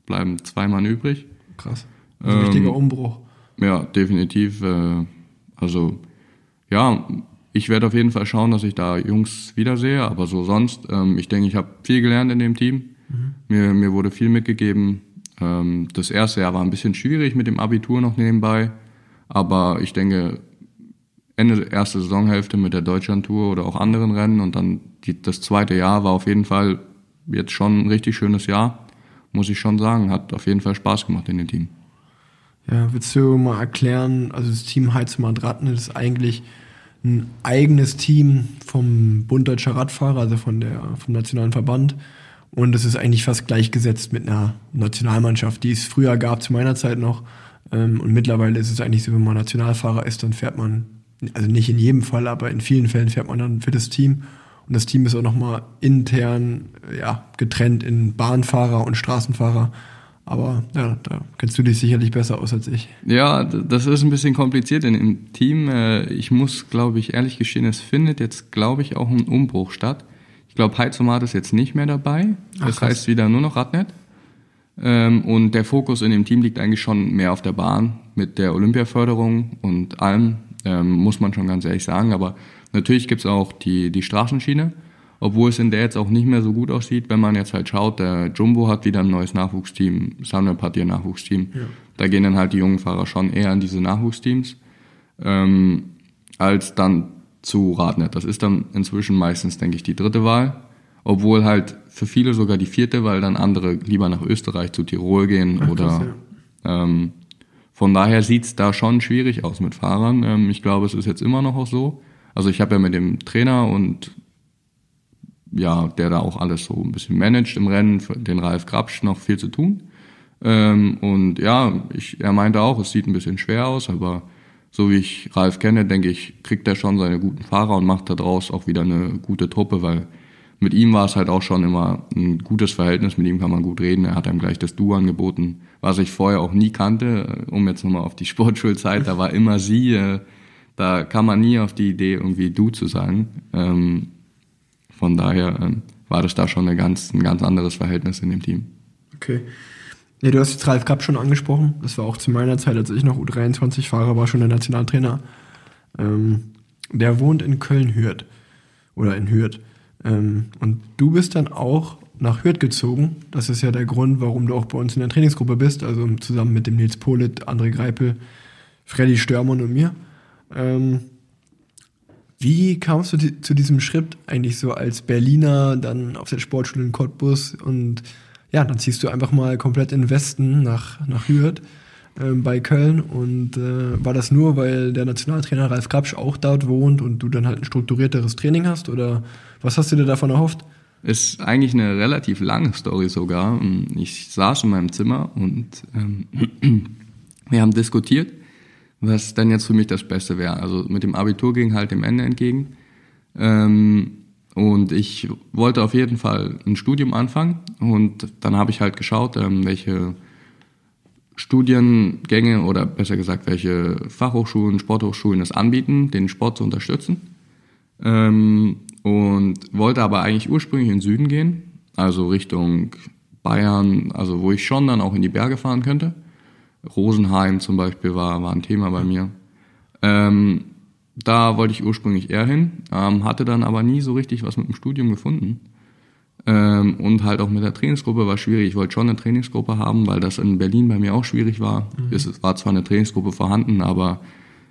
bleiben zwei Mann übrig. Krass. Ein ähm, richtiger Umbruch. Ja, definitiv. Äh, also ja, ich werde auf jeden Fall schauen, dass ich da Jungs wiedersehe, aber so sonst, ähm, ich denke, ich habe viel gelernt in dem Team. Mhm. Mir, mir wurde viel mitgegeben. Ähm, das erste Jahr war ein bisschen schwierig mit dem Abitur noch nebenbei, aber ich denke, Ende der ersten Saisonhälfte mit der Deutschlandtour oder auch anderen Rennen und dann die, das zweite Jahr war auf jeden Fall jetzt schon ein richtig schönes Jahr, muss ich schon sagen. Hat auf jeden Fall Spaß gemacht in dem Team. Ja, willst du mal erklären, also das Team Heizmann Ratten ist eigentlich ein eigenes Team vom Bund Deutscher Radfahrer, also von der, vom Nationalen Verband. Und es ist eigentlich fast gleichgesetzt mit einer Nationalmannschaft, die es früher gab, zu meiner Zeit noch. Ähm, und mittlerweile ist es eigentlich so, wenn man Nationalfahrer ist, dann fährt man, also nicht in jedem Fall, aber in vielen Fällen fährt man dann für das Team. Und das Team ist auch nochmal intern ja, getrennt in Bahnfahrer und Straßenfahrer. Aber ja, da kennst du dich sicherlich besser aus als ich. Ja, das ist ein bisschen kompliziert in dem Team. Äh, ich muss, glaube ich, ehrlich gestehen, es findet jetzt, glaube ich, auch ein Umbruch statt. Ich glaube, Heizomat ist jetzt nicht mehr dabei. Das Ach, heißt wieder nur noch Radnet. Ähm, und der Fokus in dem Team liegt eigentlich schon mehr auf der Bahn mit der Olympiaförderung und allem, ähm, muss man schon ganz ehrlich sagen. Aber natürlich gibt's auch die, die Straßenschiene obwohl es in der jetzt auch nicht mehr so gut aussieht, wenn man jetzt halt schaut, der Jumbo hat wieder ein neues Nachwuchsteam, Sunweb hat ihr Nachwuchsteam. Ja. Da gehen dann halt die jungen Fahrer schon eher in diese Nachwuchsteams, ähm, als dann zu Radnet. Das ist dann inzwischen meistens, denke ich, die dritte Wahl. Obwohl halt für viele sogar die vierte, weil dann andere lieber nach Österreich zu Tirol gehen Ach, oder krass, ja. ähm, von daher sieht's da schon schwierig aus mit Fahrern. Ähm, ich glaube, es ist jetzt immer noch auch so. Also ich habe ja mit dem Trainer und ja, der da auch alles so ein bisschen managt im Rennen, den Ralf Grabsch noch viel zu tun. Ähm, und ja, ich, er meinte auch, es sieht ein bisschen schwer aus, aber so wie ich Ralf kenne, denke ich, kriegt er schon seine guten Fahrer und macht daraus auch wieder eine gute Truppe, weil mit ihm war es halt auch schon immer ein gutes Verhältnis, mit ihm kann man gut reden, er hat einem gleich das Du angeboten, was ich vorher auch nie kannte, um jetzt nochmal auf die Sportschulzeit, da war immer sie, äh, da kam man nie auf die Idee, irgendwie Du zu sagen. Ähm, von daher ähm, war das da schon eine ganz, ein ganz anderes Verhältnis in dem Team. Okay. Ja, du hast jetzt Ralf Kapp schon angesprochen. Das war auch zu meiner Zeit, als ich noch U23-Fahrer war, schon der Nationaltrainer. Ähm, der wohnt in Köln-Hürth. Oder in Hürth. Ähm, und du bist dann auch nach Hürth gezogen. Das ist ja der Grund, warum du auch bei uns in der Trainingsgruppe bist. Also zusammen mit dem Nils Polit, André Greipel, Freddy Störmann und mir. Ähm, wie kamst du zu diesem Schritt eigentlich so als Berliner, dann auf der Sportschule in Cottbus und ja, dann ziehst du einfach mal komplett in den Westen nach, nach Hürth äh, bei Köln und äh, war das nur, weil der Nationaltrainer Ralf Grabsch auch dort wohnt und du dann halt ein strukturierteres Training hast oder was hast du dir davon erhofft? Ist eigentlich eine relativ lange Story sogar. Ich saß in meinem Zimmer und ähm, wir haben diskutiert was dann jetzt für mich das Beste wäre. Also mit dem Abitur ging halt dem Ende entgegen. Ähm, und ich wollte auf jeden Fall ein Studium anfangen. Und dann habe ich halt geschaut, ähm, welche Studiengänge oder besser gesagt, welche Fachhochschulen, Sporthochschulen es anbieten, den Sport zu unterstützen. Ähm, und wollte aber eigentlich ursprünglich in den Süden gehen, also Richtung Bayern, also wo ich schon dann auch in die Berge fahren könnte. Rosenheim zum Beispiel war, war ein Thema bei mir. Ähm, da wollte ich ursprünglich eher hin, ähm, hatte dann aber nie so richtig was mit dem Studium gefunden. Ähm, und halt auch mit der Trainingsgruppe war schwierig. Ich wollte schon eine Trainingsgruppe haben, weil das in Berlin bei mir auch schwierig war. Mhm. Es war zwar eine Trainingsgruppe vorhanden, aber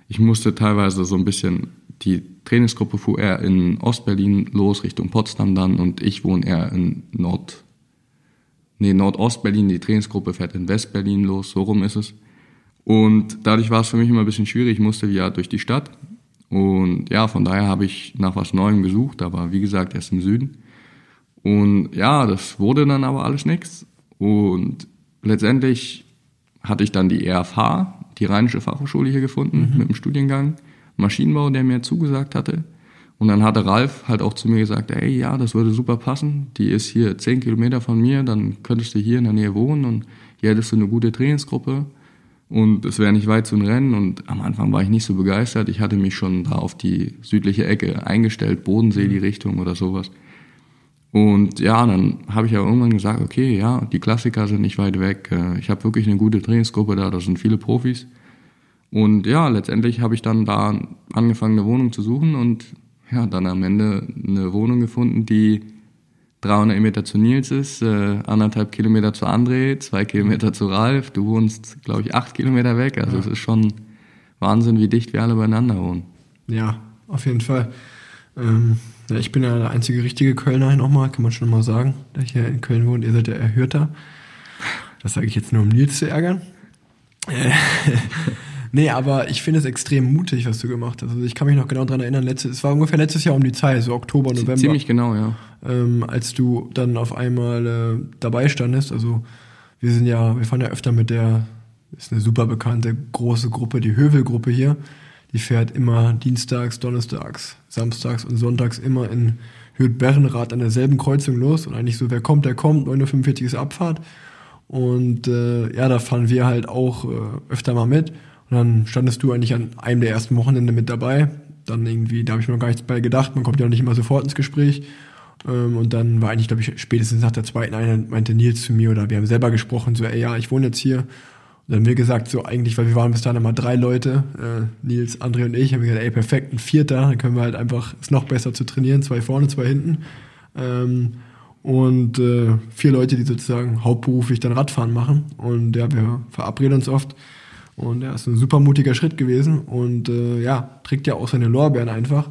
ich musste teilweise so ein bisschen, die Trainingsgruppe fuhr eher in Ostberlin los, Richtung Potsdam dann, und ich wohne eher in Nord, nee, Nordostberlin, die Trainingsgruppe fährt in Westberlin los, so rum ist es. Und dadurch war es für mich immer ein bisschen schwierig, ich musste ja durch die Stadt. Und ja, von daher habe ich nach was Neuem gesucht, aber wie gesagt, erst im Süden. Und ja, das wurde dann aber alles nichts. Und letztendlich hatte ich dann die EFH, die Rheinische Fachhochschule hier gefunden, mhm. mit dem Studiengang Maschinenbau, der mir zugesagt hatte. Und dann hatte Ralf halt auch zu mir gesagt, ey, ja, das würde super passen. Die ist hier zehn Kilometer von mir, dann könntest du hier in der Nähe wohnen und hier hättest du eine gute Trainingsgruppe und es wäre nicht weit zu Rennen. Und am Anfang war ich nicht so begeistert. Ich hatte mich schon da auf die südliche Ecke eingestellt, Bodensee die Richtung oder sowas. Und ja, dann habe ich ja irgendwann gesagt, okay, ja, die Klassiker sind nicht weit weg. Äh, ich habe wirklich eine gute Trainingsgruppe da, da sind viele Profis. Und ja, letztendlich habe ich dann da angefangen, eine Wohnung zu suchen und ja, dann am Ende eine Wohnung gefunden, die 300 Meter zu Nils ist, äh, anderthalb Kilometer zu André, zwei Kilometer zu Ralf. Du wohnst, glaube ich, acht Kilometer weg. Also ja. es ist schon Wahnsinn, wie dicht wir alle beieinander wohnen. Ja, auf jeden Fall. Ähm, ja, ich bin ja der einzige richtige Kölner nochmal, kann man schon mal sagen, der hier in Köln wohnt. Ihr seid ja Erhörter. Das sage ich jetzt nur, um Nils zu ärgern. Nee, aber ich finde es extrem mutig, was du gemacht hast. Also ich kann mich noch genau daran erinnern, letztes, es war ungefähr letztes Jahr um die Zeit, so Oktober, November. Ziemlich genau, ja. Ähm, als du dann auf einmal äh, dabei standest. Also wir sind ja, wir fahren ja öfter mit der, ist eine super bekannte große Gruppe, die Hövelgruppe hier. Die fährt immer dienstags, donnerstags, samstags und sonntags immer in Hürth-Berrenrad an derselben Kreuzung los. Und eigentlich so, wer kommt, der kommt, 9.45 Uhr ist Abfahrt. Und äh, ja, da fahren wir halt auch äh, öfter mal mit. Und dann standest du eigentlich an einem der ersten Wochenende mit dabei. Dann irgendwie, da habe ich mir noch gar nichts bei gedacht. Man kommt ja auch nicht immer sofort ins Gespräch. Ähm, und dann war eigentlich, glaube ich, spätestens nach der zweiten Einheit meinte Nils zu mir oder wir haben selber gesprochen, so, ey, ja, ich wohne jetzt hier. Und dann haben wir gesagt, so eigentlich, weil wir waren bis dahin immer drei Leute, äh, Nils, André und ich, haben wir gesagt, ey, perfekt, ein Vierter, dann können wir halt einfach es noch besser zu trainieren, zwei vorne, zwei hinten. Ähm, und äh, vier Leute, die sozusagen hauptberuflich dann Radfahren machen. Und ja, wir verabreden uns oft. Und ja, ist ein super mutiger Schritt gewesen und äh, ja, trägt ja auch seine Lorbeeren einfach.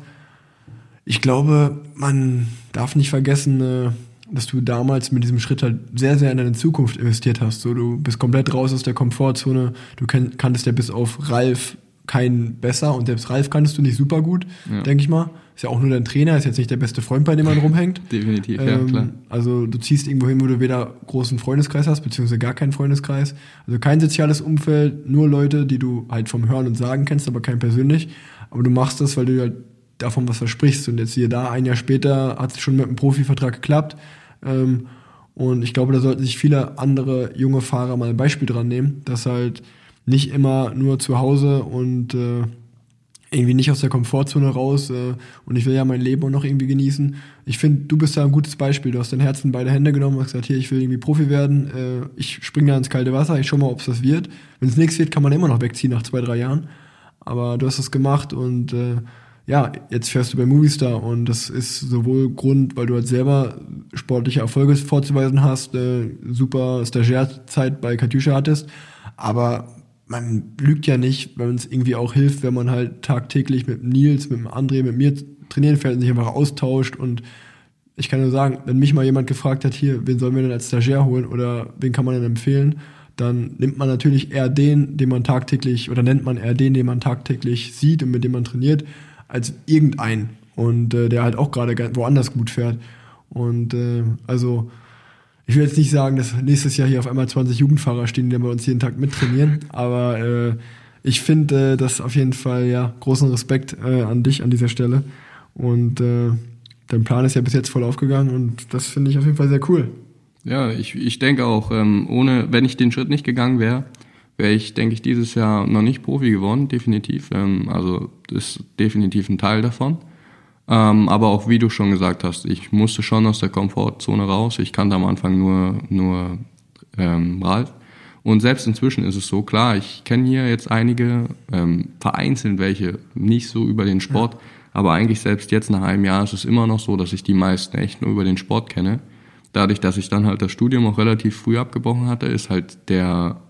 Ich glaube, man darf nicht vergessen, äh, dass du damals mit diesem Schritt halt sehr, sehr in deine Zukunft investiert hast. So, du bist komplett raus aus der Komfortzone. Du kenn, kanntest ja bis auf Ralf keinen besser und selbst Ralf kanntest du nicht super gut, ja. denke ich mal. Ist ja auch nur dein Trainer, ist jetzt nicht der beste Freund, bei dem man rumhängt. Definitiv, ähm, ja, klar. Also du ziehst irgendwo hin, wo du weder großen Freundeskreis hast, beziehungsweise gar keinen Freundeskreis. Also kein soziales Umfeld, nur Leute, die du halt vom Hören und Sagen kennst, aber kein persönlich. Aber du machst das, weil du halt davon was versprichst. Und jetzt hier da, ein Jahr später, hat es schon mit einem Profivertrag geklappt. Ähm, und ich glaube, da sollten sich viele andere junge Fahrer mal ein Beispiel dran nehmen, dass halt nicht immer nur zu Hause und äh, irgendwie nicht aus der Komfortzone raus äh, und ich will ja mein Leben auch noch irgendwie genießen. Ich finde, du bist da ein gutes Beispiel. Du hast dein Herz in beide Hände genommen und gesagt, hier, ich will irgendwie Profi werden, äh, ich springe da ins kalte Wasser, ich schau mal, ob es das wird. Wenn es nichts wird, kann man immer noch wegziehen nach zwei, drei Jahren. Aber du hast das gemacht und äh, ja, jetzt fährst du bei Movistar und das ist sowohl Grund, weil du halt selber sportliche Erfolge vorzuweisen hast, äh, super Stagiairzeit bei Katjuscha hattest, aber man lügt ja nicht, weil es irgendwie auch hilft, wenn man halt tagtäglich mit Nils, mit dem André, mit mir trainieren fährt und sich einfach austauscht. Und ich kann nur sagen, wenn mich mal jemand gefragt hat, hier, wen sollen wir denn als Stagiaire holen oder wen kann man denn empfehlen, dann nimmt man natürlich eher den, den man tagtäglich, oder nennt man eher den, den man tagtäglich sieht und mit dem man trainiert, als irgendeinen. Und äh, der halt auch gerade woanders gut fährt. Und äh, also ich will jetzt nicht sagen, dass nächstes Jahr hier auf einmal 20 Jugendfahrer stehen, die bei uns jeden Tag mittrainieren, aber äh, ich finde äh, das auf jeden Fall, ja, großen Respekt äh, an dich an dieser Stelle. Und äh, dein Plan ist ja bis jetzt voll aufgegangen und das finde ich auf jeden Fall sehr cool. Ja, ich, ich denke auch, ähm, ohne, wenn ich den Schritt nicht gegangen wäre, wäre ich, denke ich, dieses Jahr noch nicht Profi geworden, definitiv. Ähm, also das ist definitiv ein Teil davon. Ähm, aber auch wie du schon gesagt hast, ich musste schon aus der Komfortzone raus. Ich kannte am Anfang nur, nur ähm, Ralf. Und selbst inzwischen ist es so, klar, ich kenne hier jetzt einige, ähm, vereinzelt welche, nicht so über den Sport, ja. aber eigentlich selbst jetzt nach einem Jahr ist es immer noch so, dass ich die meisten echt nur über den Sport kenne. Dadurch, dass ich dann halt das Studium auch relativ früh abgebrochen hatte, ist halt der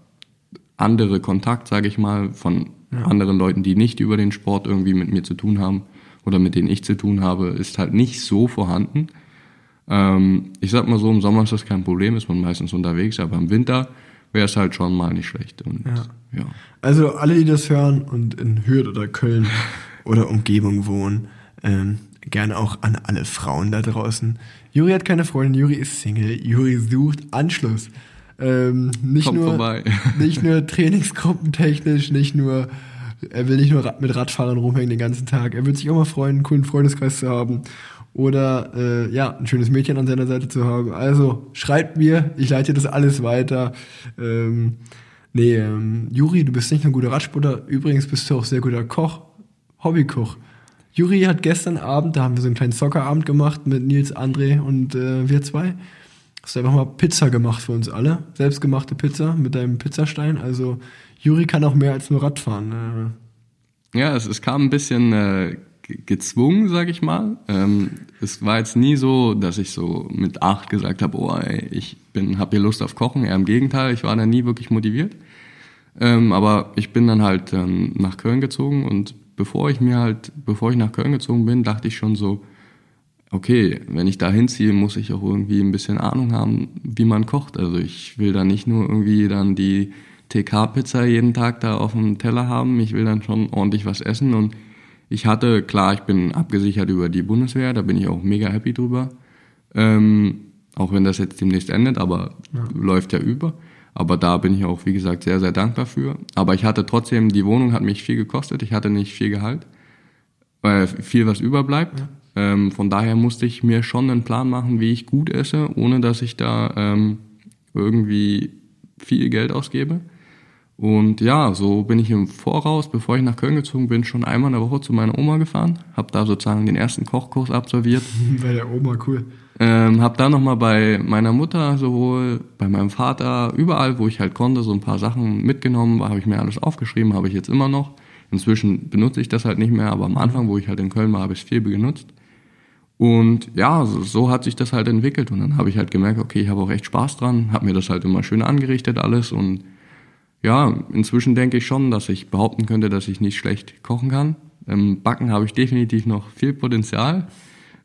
andere Kontakt, sage ich mal, von ja. anderen Leuten, die nicht über den Sport irgendwie mit mir zu tun haben, oder mit denen ich zu tun habe, ist halt nicht so vorhanden. Ähm, ich sag mal so, im Sommer ist das kein Problem, ist man meistens unterwegs, aber im Winter wäre es halt schon mal nicht schlecht. Und, ja. ja. Also alle, die das hören und in Hürth oder Köln oder Umgebung wohnen, ähm, gerne auch an alle Frauen da draußen. Juri hat keine Freundin, Juri ist Single, Juri sucht Anschluss. Ähm, nicht Kommt nur, vorbei. nicht nur trainingsgruppentechnisch, nicht nur er will nicht nur mit Radfahrern rumhängen den ganzen Tag. Er würde sich auch mal freuen, einen coolen Freundeskreis zu haben. Oder äh, ja, ein schönes Mädchen an seiner Seite zu haben. Also schreibt mir, ich leite das alles weiter. Ähm, nee, ähm, Juri, du bist nicht nur ein guter Radsportler, übrigens bist du auch sehr guter Koch, Hobbykoch. Juri hat gestern Abend, da haben wir so einen kleinen Soccerabend gemacht mit Nils, André und äh, wir zwei. Hast du einfach mal Pizza gemacht für uns alle. Selbstgemachte Pizza mit deinem Pizzastein. Also Juri kann auch mehr als nur Radfahren. Äh. Ja, es, es kam ein bisschen äh, gezwungen, sag ich mal. Ähm, es war jetzt nie so, dass ich so mit acht gesagt habe, oh, ey, ich bin, hab hier Lust auf Kochen. Eher im Gegenteil, ich war da nie wirklich motiviert. Ähm, aber ich bin dann halt ähm, nach Köln gezogen und bevor ich mir halt, bevor ich nach Köln gezogen bin, dachte ich schon so, okay, wenn ich da hinziehe, muss ich auch irgendwie ein bisschen Ahnung haben, wie man kocht. Also ich will da nicht nur irgendwie dann die TK-Pizza jeden Tag da auf dem Teller haben. Ich will dann schon ordentlich was essen und ich hatte, klar, ich bin abgesichert über die Bundeswehr, da bin ich auch mega happy drüber. Ähm, auch wenn das jetzt demnächst endet, aber ja. läuft ja über. Aber da bin ich auch, wie gesagt, sehr, sehr dankbar für. Aber ich hatte trotzdem, die Wohnung hat mich viel gekostet, ich hatte nicht viel Gehalt, äh, viel was überbleibt. Ja. Ähm, von daher musste ich mir schon einen Plan machen, wie ich gut esse, ohne dass ich da ähm, irgendwie viel Geld ausgebe. Und ja, so bin ich im Voraus, bevor ich nach Köln gezogen bin, schon einmal in der Woche zu meiner Oma gefahren, habe da sozusagen den ersten Kochkurs absolviert. Bei der Oma, cool. Ähm, hab dann nochmal bei meiner Mutter sowohl, bei meinem Vater, überall, wo ich halt konnte, so ein paar Sachen mitgenommen, habe ich mir alles aufgeschrieben, habe ich jetzt immer noch. Inzwischen benutze ich das halt nicht mehr, aber am Anfang, wo ich halt in Köln war, habe ich es viel genutzt. Und ja, so, so hat sich das halt entwickelt. Und dann habe ich halt gemerkt, okay, ich habe auch echt Spaß dran, habe mir das halt immer schön angerichtet alles und ja, inzwischen denke ich schon, dass ich behaupten könnte, dass ich nicht schlecht kochen kann. Im Backen habe ich definitiv noch viel Potenzial.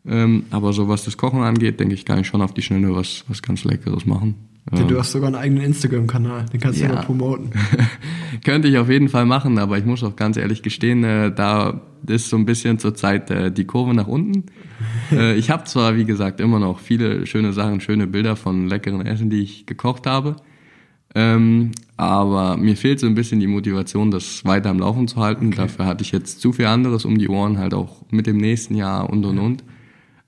Ähm, aber so was das Kochen angeht, denke ich, kann ich schon auf die Schnelle was, was ganz Leckeres machen. Ja, du hast sogar einen eigenen Instagram-Kanal, den kannst du ja promoten. Könnte ich auf jeden Fall machen, aber ich muss auch ganz ehrlich gestehen, äh, da ist so ein bisschen zurzeit äh, die Kurve nach unten. äh, ich habe zwar, wie gesagt, immer noch viele schöne Sachen, schöne Bilder von leckeren Essen, die ich gekocht habe. Ähm, aber mir fehlt so ein bisschen die Motivation, das weiter am Laufen zu halten. Okay. Dafür hatte ich jetzt zu viel anderes um die Ohren, halt auch mit dem nächsten Jahr und und und.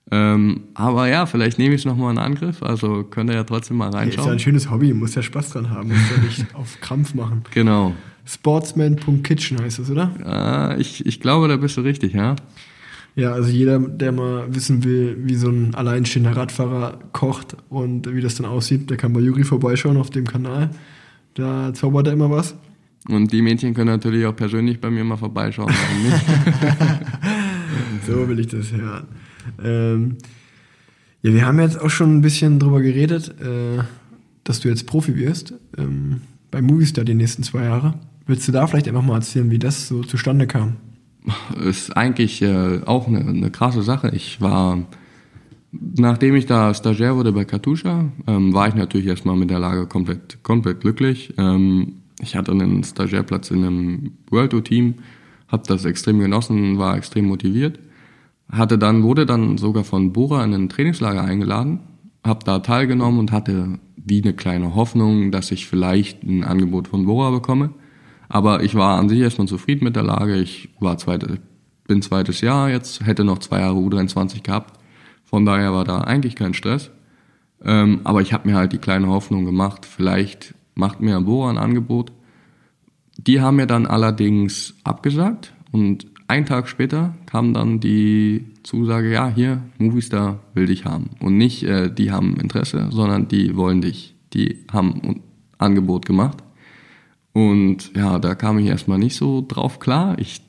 Ähm, aber ja, vielleicht nehme ich es nochmal in Angriff. Also könnt ihr ja trotzdem mal reinschauen. Ja, ist ja ein schönes Hobby, muss ja Spaß dran haben, muss ja nicht auf Krampf machen. Genau. Sportsman.kitchen heißt das, oder? Ja, ich, ich glaube, da bist du richtig, ja. Ja, also jeder, der mal wissen will, wie so ein alleinstehender Radfahrer kocht und wie das dann aussieht, der kann bei Juri vorbeischauen auf dem Kanal. Da zaubert er immer was. Und die Mädchen können natürlich auch persönlich bei mir mal vorbeischauen. so will ich das hören. Ähm, ja, wir haben jetzt auch schon ein bisschen drüber geredet, äh, dass du jetzt Profi wirst ähm, bei Movistar die nächsten zwei Jahre. Willst du da vielleicht einfach mal erzählen, wie das so zustande kam? Ist eigentlich äh, auch eine, eine krasse Sache. Ich war, nachdem ich da Stagiaire wurde bei Katusha, ähm, war ich natürlich erstmal mit der Lage komplett, komplett glücklich. Ähm, ich hatte einen Stagiairplatz in einem World Tour Team, habe das extrem genossen, war extrem motiviert. Hatte dann, wurde dann sogar von Bora in ein Trainingslager eingeladen, habe da teilgenommen und hatte wie eine kleine Hoffnung, dass ich vielleicht ein Angebot von Bora bekomme. Aber ich war an sich erstmal zufrieden mit der Lage. Ich war zweite, bin zweites Jahr jetzt, hätte noch zwei Jahre U23 gehabt. Von daher war da eigentlich kein Stress. Ähm, aber ich habe mir halt die kleine Hoffnung gemacht, vielleicht macht mir Bora ein Angebot. Die haben mir dann allerdings abgesagt und einen Tag später kam dann die Zusage, ja, hier, Movistar will dich haben. Und nicht, äh, die haben Interesse, sondern die wollen dich. Die haben ein Angebot gemacht. Und ja, da kam ich erstmal nicht so drauf klar. Ich,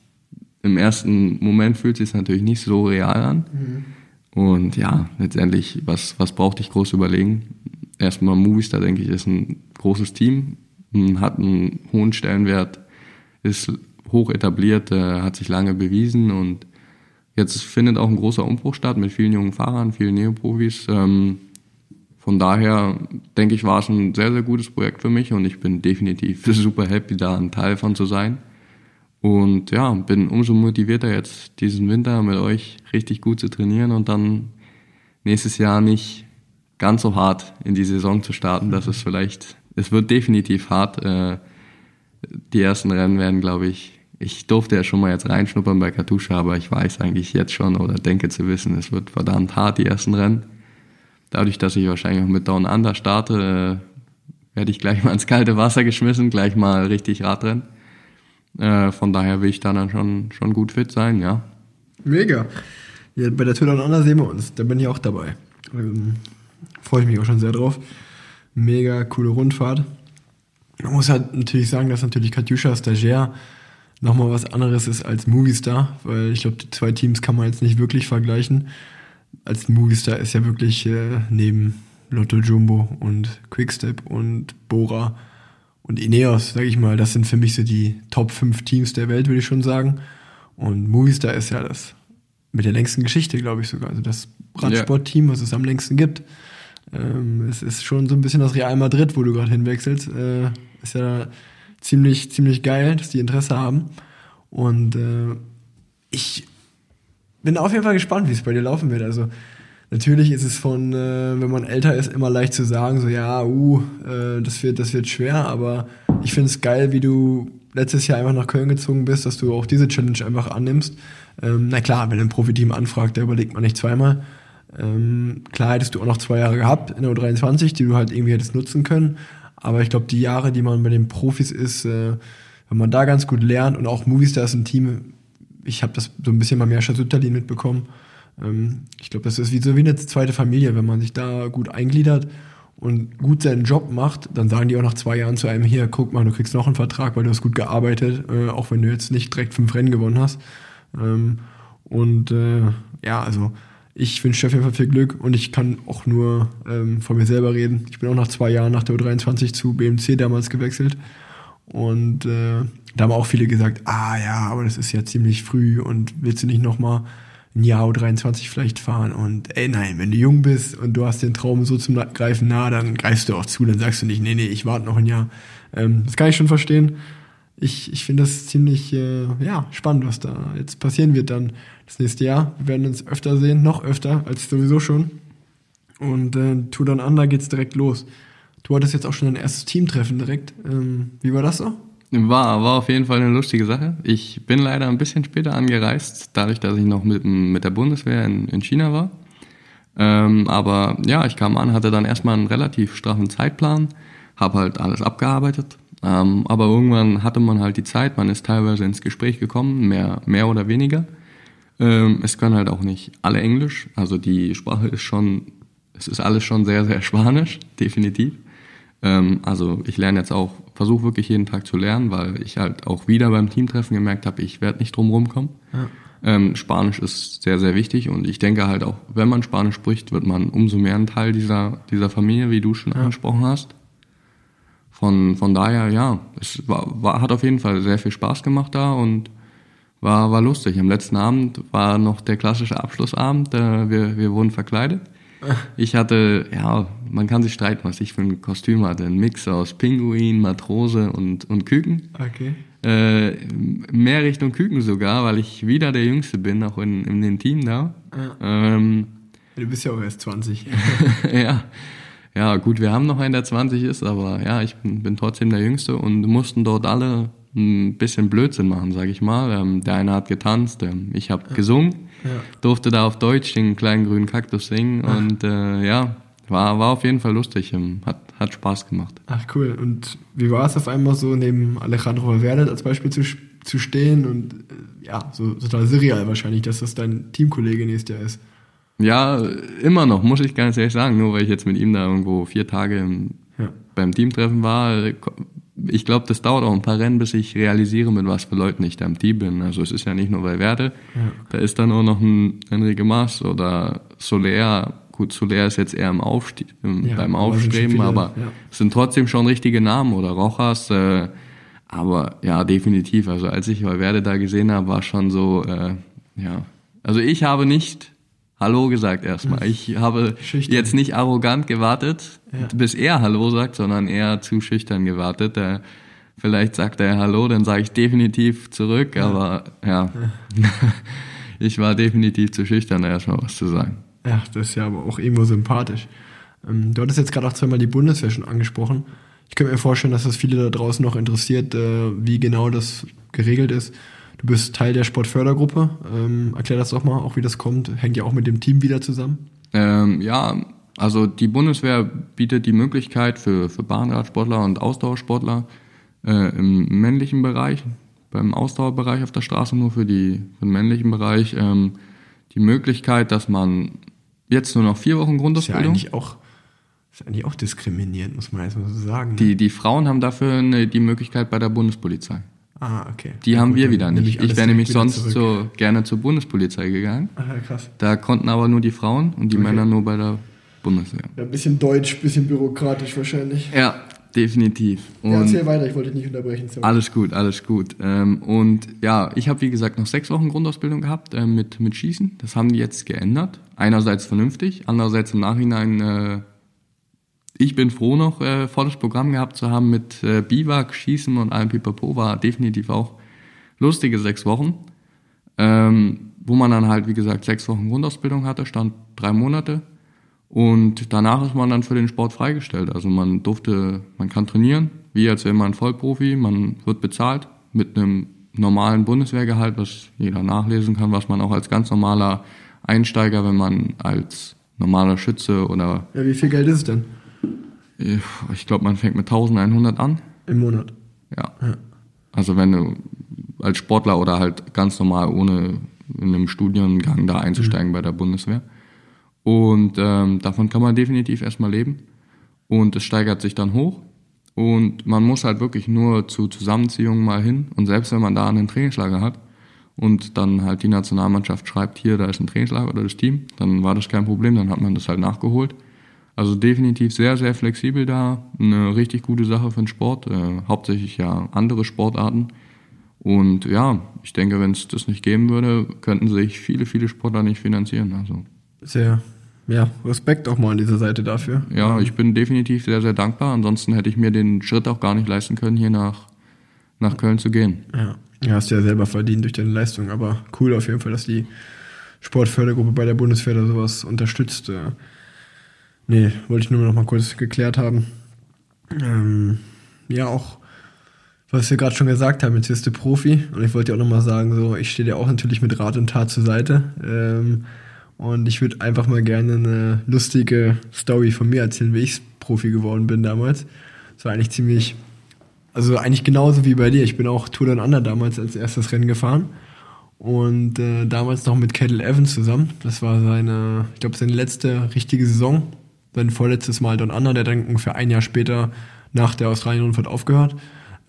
Im ersten Moment fühlt es sich natürlich nicht so real an. Mhm. Und ja, letztendlich, was, was brauchte ich groß überlegen? Erstmal Movistar, denke ich, ist ein großes Team, hat einen hohen Stellenwert, ist hoch etabliert, äh, hat sich lange bewiesen und jetzt findet auch ein großer Umbruch statt mit vielen jungen Fahrern, vielen Neoprofis. Ähm, von daher denke ich, war es ein sehr, sehr gutes Projekt für mich und ich bin definitiv super happy, da ein Teil von zu sein. Und ja, bin umso motivierter jetzt diesen Winter mit euch richtig gut zu trainieren und dann nächstes Jahr nicht ganz so hart in die Saison zu starten. Das ist vielleicht, es wird definitiv hart. Äh, die ersten Rennen werden, glaube ich, ich durfte ja schon mal jetzt reinschnuppern bei Katusha, aber ich weiß eigentlich jetzt schon oder denke zu wissen, es wird verdammt hart, die ersten Rennen dadurch, dass ich wahrscheinlich auch mit Down Under starte, äh, werde ich gleich mal ins kalte Wasser geschmissen, gleich mal richtig Radrennen. Äh, von daher will ich da dann schon, schon gut fit sein, ja. Mega. Ja, bei der Tour Down Under sehen wir uns, da bin ich auch dabei. Ähm, Freue ich mich auch schon sehr drauf. Mega coole Rundfahrt. Man muss halt natürlich sagen, dass natürlich Katjuscha Stagiaire nochmal was anderes ist als Movistar, weil ich glaube, die zwei Teams kann man jetzt nicht wirklich vergleichen als Movistar ist ja wirklich äh, neben Lotto Jumbo und Quickstep und Bora und Ineos, sage ich mal, das sind für mich so die Top 5 Teams der Welt, würde ich schon sagen. Und Movistar ist ja das mit der längsten Geschichte, glaube ich sogar. Also das Radsportteam, was es am längsten gibt. Ähm, es ist schon so ein bisschen das Real Madrid, wo du gerade hinwechselst. Äh, ist ja ziemlich, ziemlich geil, dass die Interesse haben. Und äh, ich bin auf jeden Fall gespannt, wie es bei dir laufen wird. Also natürlich ist es von, äh, wenn man älter ist, immer leicht zu sagen, so ja, uh, äh, das wird, das wird schwer, aber ich finde es geil, wie du letztes Jahr einfach nach Köln gezogen bist, dass du auch diese Challenge einfach annimmst. Ähm, na klar, wenn ein Profiteam anfragt, da überlegt man nicht zweimal. Ähm, klar hättest du auch noch zwei Jahre gehabt in der U23, die du halt irgendwie hättest nutzen können. Aber ich glaube, die Jahre, die man bei den Profis ist, äh, wenn man da ganz gut lernt und auch Movistar ist ein Team, ich habe das so ein bisschen beim Jascha Sütterlin mitbekommen. Ähm, ich glaube, das ist wie so wie eine zweite Familie, wenn man sich da gut eingliedert und gut seinen Job macht, dann sagen die auch nach zwei Jahren zu einem, hier, guck mal, du kriegst noch einen Vertrag, weil du hast gut gearbeitet, äh, auch wenn du jetzt nicht direkt fünf Rennen gewonnen hast. Ähm, und äh, ja, also ich wünsche auf jeden Fall viel Glück und ich kann auch nur ähm, von mir selber reden. Ich bin auch nach zwei Jahren nach der U23 zu BMC damals gewechselt und äh, da haben auch viele gesagt, ah ja, aber das ist ja ziemlich früh und willst du nicht nochmal ein Jahr U23 vielleicht fahren und ey nein, wenn du jung bist und du hast den Traum so zum Greifen nah, dann greifst du auch zu, dann sagst du nicht, nee, nee, ich warte noch ein Jahr. Ähm, das kann ich schon verstehen. Ich, ich finde das ziemlich äh, ja, spannend, was da jetzt passieren wird dann das nächste Jahr. Wir werden uns öfter sehen, noch öfter als sowieso schon. Und äh, Tour Down Under geht's direkt los. Du hattest jetzt auch schon dein erstes Teamtreffen direkt. Ähm, wie war das so? War, war auf jeden Fall eine lustige Sache. Ich bin leider ein bisschen später angereist, dadurch, dass ich noch mit, mit der Bundeswehr in, in China war. Ähm, aber ja, ich kam an, hatte dann erstmal einen relativ straffen Zeitplan, habe halt alles abgearbeitet. Ähm, aber irgendwann hatte man halt die Zeit, man ist teilweise ins Gespräch gekommen, mehr, mehr oder weniger. Ähm, es können halt auch nicht alle Englisch, also die Sprache ist schon, es ist alles schon sehr, sehr Spanisch, definitiv. Ähm, also ich lerne jetzt auch, versuche wirklich jeden Tag zu lernen, weil ich halt auch wieder beim Teamtreffen gemerkt habe, ich werde nicht drum rumkommen. Ja. Ähm, Spanisch ist sehr, sehr wichtig und ich denke halt auch, wenn man Spanisch spricht, wird man umso mehr ein Teil dieser, dieser Familie, wie du schon ja. angesprochen hast. Von, von daher, ja, es war, war, hat auf jeden Fall sehr viel Spaß gemacht da und war, war lustig. Am letzten Abend war noch der klassische Abschlussabend, äh, wir, wir wurden verkleidet. Ich hatte, ja, man kann sich streiten, was ich für ein Kostüm hatte. Ein Mix aus Pinguin, Matrose und, und Küken. Okay. Äh, mehr Richtung Küken sogar, weil ich wieder der Jüngste bin, auch in, in dem Team da. Ja. Ähm, du bist ja auch erst 20. ja. Ja, gut, wir haben noch einen, der 20 ist, aber ja, ich bin, bin trotzdem der Jüngste und mussten dort alle ein bisschen Blödsinn machen, sag ich mal. Ähm, der eine hat getanzt, ähm, ich habe ja. gesungen, ja. durfte da auf Deutsch den kleinen grünen Kaktus singen Ach. und äh, ja, war, war auf jeden Fall lustig, ähm, hat, hat Spaß gemacht. Ach cool, und wie war es auf einmal so, neben Alejandro Valverde als Beispiel zu, zu stehen und äh, ja, so total surreal wahrscheinlich, dass das dein Teamkollege nächstes Jahr ist. Ja, immer noch, muss ich ganz ehrlich sagen, nur weil ich jetzt mit ihm da irgendwo vier Tage im, ja. beim Teamtreffen war, ich glaube, das dauert auch ein paar Rennen, bis ich realisiere, mit was für Leuten ich da im Team bin. Also es ist ja nicht nur bei Werde, ja. da ist dann auch noch ein Enrique Mas oder Soler. Gut, Soler ist jetzt eher im Aufstieg, im, ja, beim Aufstreben, aber ja. es sind trotzdem schon richtige Namen oder Rojas. Äh, aber ja, definitiv. Also als ich bei Werde da gesehen habe, war schon so, äh, ja. Also ich habe nicht Hallo gesagt erstmal. Ich habe schüchtern. jetzt nicht arrogant gewartet, ja. bis er Hallo sagt, sondern eher zu schüchtern gewartet. Äh, vielleicht sagt er Hallo, dann sage ich definitiv zurück, ja. aber ja, ja. ich war definitiv zu schüchtern, erstmal was zu sagen. Ja, das ist ja aber auch irgendwo sympathisch. Ähm, du hattest jetzt gerade auch zweimal die Bundeswehr schon angesprochen. Ich könnte mir vorstellen, dass das viele da draußen noch interessiert, äh, wie genau das geregelt ist. Du bist Teil der Sportfördergruppe. Ähm, erklär das doch mal, auch wie das kommt. Hängt ja auch mit dem Team wieder zusammen. Ähm, ja, also die Bundeswehr bietet die Möglichkeit für, für Bahnradsportler und Ausdauersportler äh, im männlichen Bereich, beim Ausdauerbereich auf der Straße nur für, die, für den männlichen Bereich, ähm, die Möglichkeit, dass man jetzt nur noch vier Wochen Grundausbildung. Ist ja eigentlich auch, ist eigentlich auch diskriminierend, muss man erstmal so sagen. Ne? Die, die Frauen haben dafür eine, die Möglichkeit bei der Bundespolizei. Ah, okay. Die ja, haben gut, wir wieder nicht. Ich wäre nämlich sonst so gerne zur Bundespolizei gegangen. Ach, ja, krass. Da konnten aber nur die Frauen und die okay. Männer nur bei der Bundeswehr. Ja, ein bisschen deutsch, ein bisschen bürokratisch wahrscheinlich. Ja, definitiv. Und ja, erzähl weiter, ich wollte dich nicht unterbrechen. Sorry. Alles gut, alles gut. Ähm, und ja, ich habe wie gesagt noch sechs Wochen Grundausbildung gehabt äh, mit, mit Schießen. Das haben die jetzt geändert. Einerseits vernünftig, andererseits im Nachhinein äh, ich bin froh noch, äh, volles Programm gehabt zu haben mit äh, Biwak, Schießen und allem Pipapo. War definitiv auch lustige sechs Wochen. Ähm, wo man dann halt, wie gesagt, sechs Wochen Grundausbildung hatte, stand drei Monate. Und danach ist man dann für den Sport freigestellt. Also man durfte, man kann trainieren, wie als wäre man Vollprofi, man wird bezahlt mit einem normalen Bundeswehrgehalt, was jeder nachlesen kann, was man auch als ganz normaler Einsteiger, wenn man als normaler Schütze oder. Ja, wie viel Geld ist es denn? Ich glaube, man fängt mit 1100 an. Im Monat. Ja. Also wenn du als Sportler oder halt ganz normal ohne in einem Studiengang da einzusteigen bei der Bundeswehr. Und ähm, davon kann man definitiv erstmal leben. Und es steigert sich dann hoch. Und man muss halt wirklich nur zu Zusammenziehungen mal hin. Und selbst wenn man da einen Trainingslager hat und dann halt die Nationalmannschaft schreibt, hier, da ist ein Trainingslager oder das Team, dann war das kein Problem, dann hat man das halt nachgeholt. Also definitiv sehr, sehr flexibel da. Eine richtig gute Sache für den Sport. Äh, hauptsächlich ja andere Sportarten. Und ja, ich denke, wenn es das nicht geben würde, könnten sich viele, viele Sportler nicht finanzieren. Also Sehr, ja, Respekt auch mal an dieser Seite dafür. ja, ich bin definitiv sehr, sehr dankbar. Ansonsten hätte ich mir den Schritt auch gar nicht leisten können, hier nach, nach Köln zu gehen. Ja. ja, hast du ja selber verdient durch deine Leistung, aber cool auf jeden Fall, dass die Sportfördergruppe bei der Bundeswehr da sowas unterstützt. äh. Nee, wollte ich nur noch mal kurz geklärt haben. Ähm, ja, auch, was wir gerade schon gesagt haben, jetzt wirst du Profi und ich wollte dir auch noch mal sagen, so, ich stehe dir auch natürlich mit Rat und Tat zur Seite. Ähm, und ich würde einfach mal gerne eine lustige Story von mir erzählen, wie ich Profi geworden bin damals. Das war eigentlich ziemlich also eigentlich genauso wie bei dir. Ich bin auch Tour Down Under damals als erstes Rennen gefahren. Und äh, damals noch mit Kettle Evans zusammen. Das war seine, ich glaube, seine letzte richtige Saison. Sein vorletztes Mal Down Under, der dann ungefähr ein Jahr später nach der Australien-Rundfahrt aufgehört.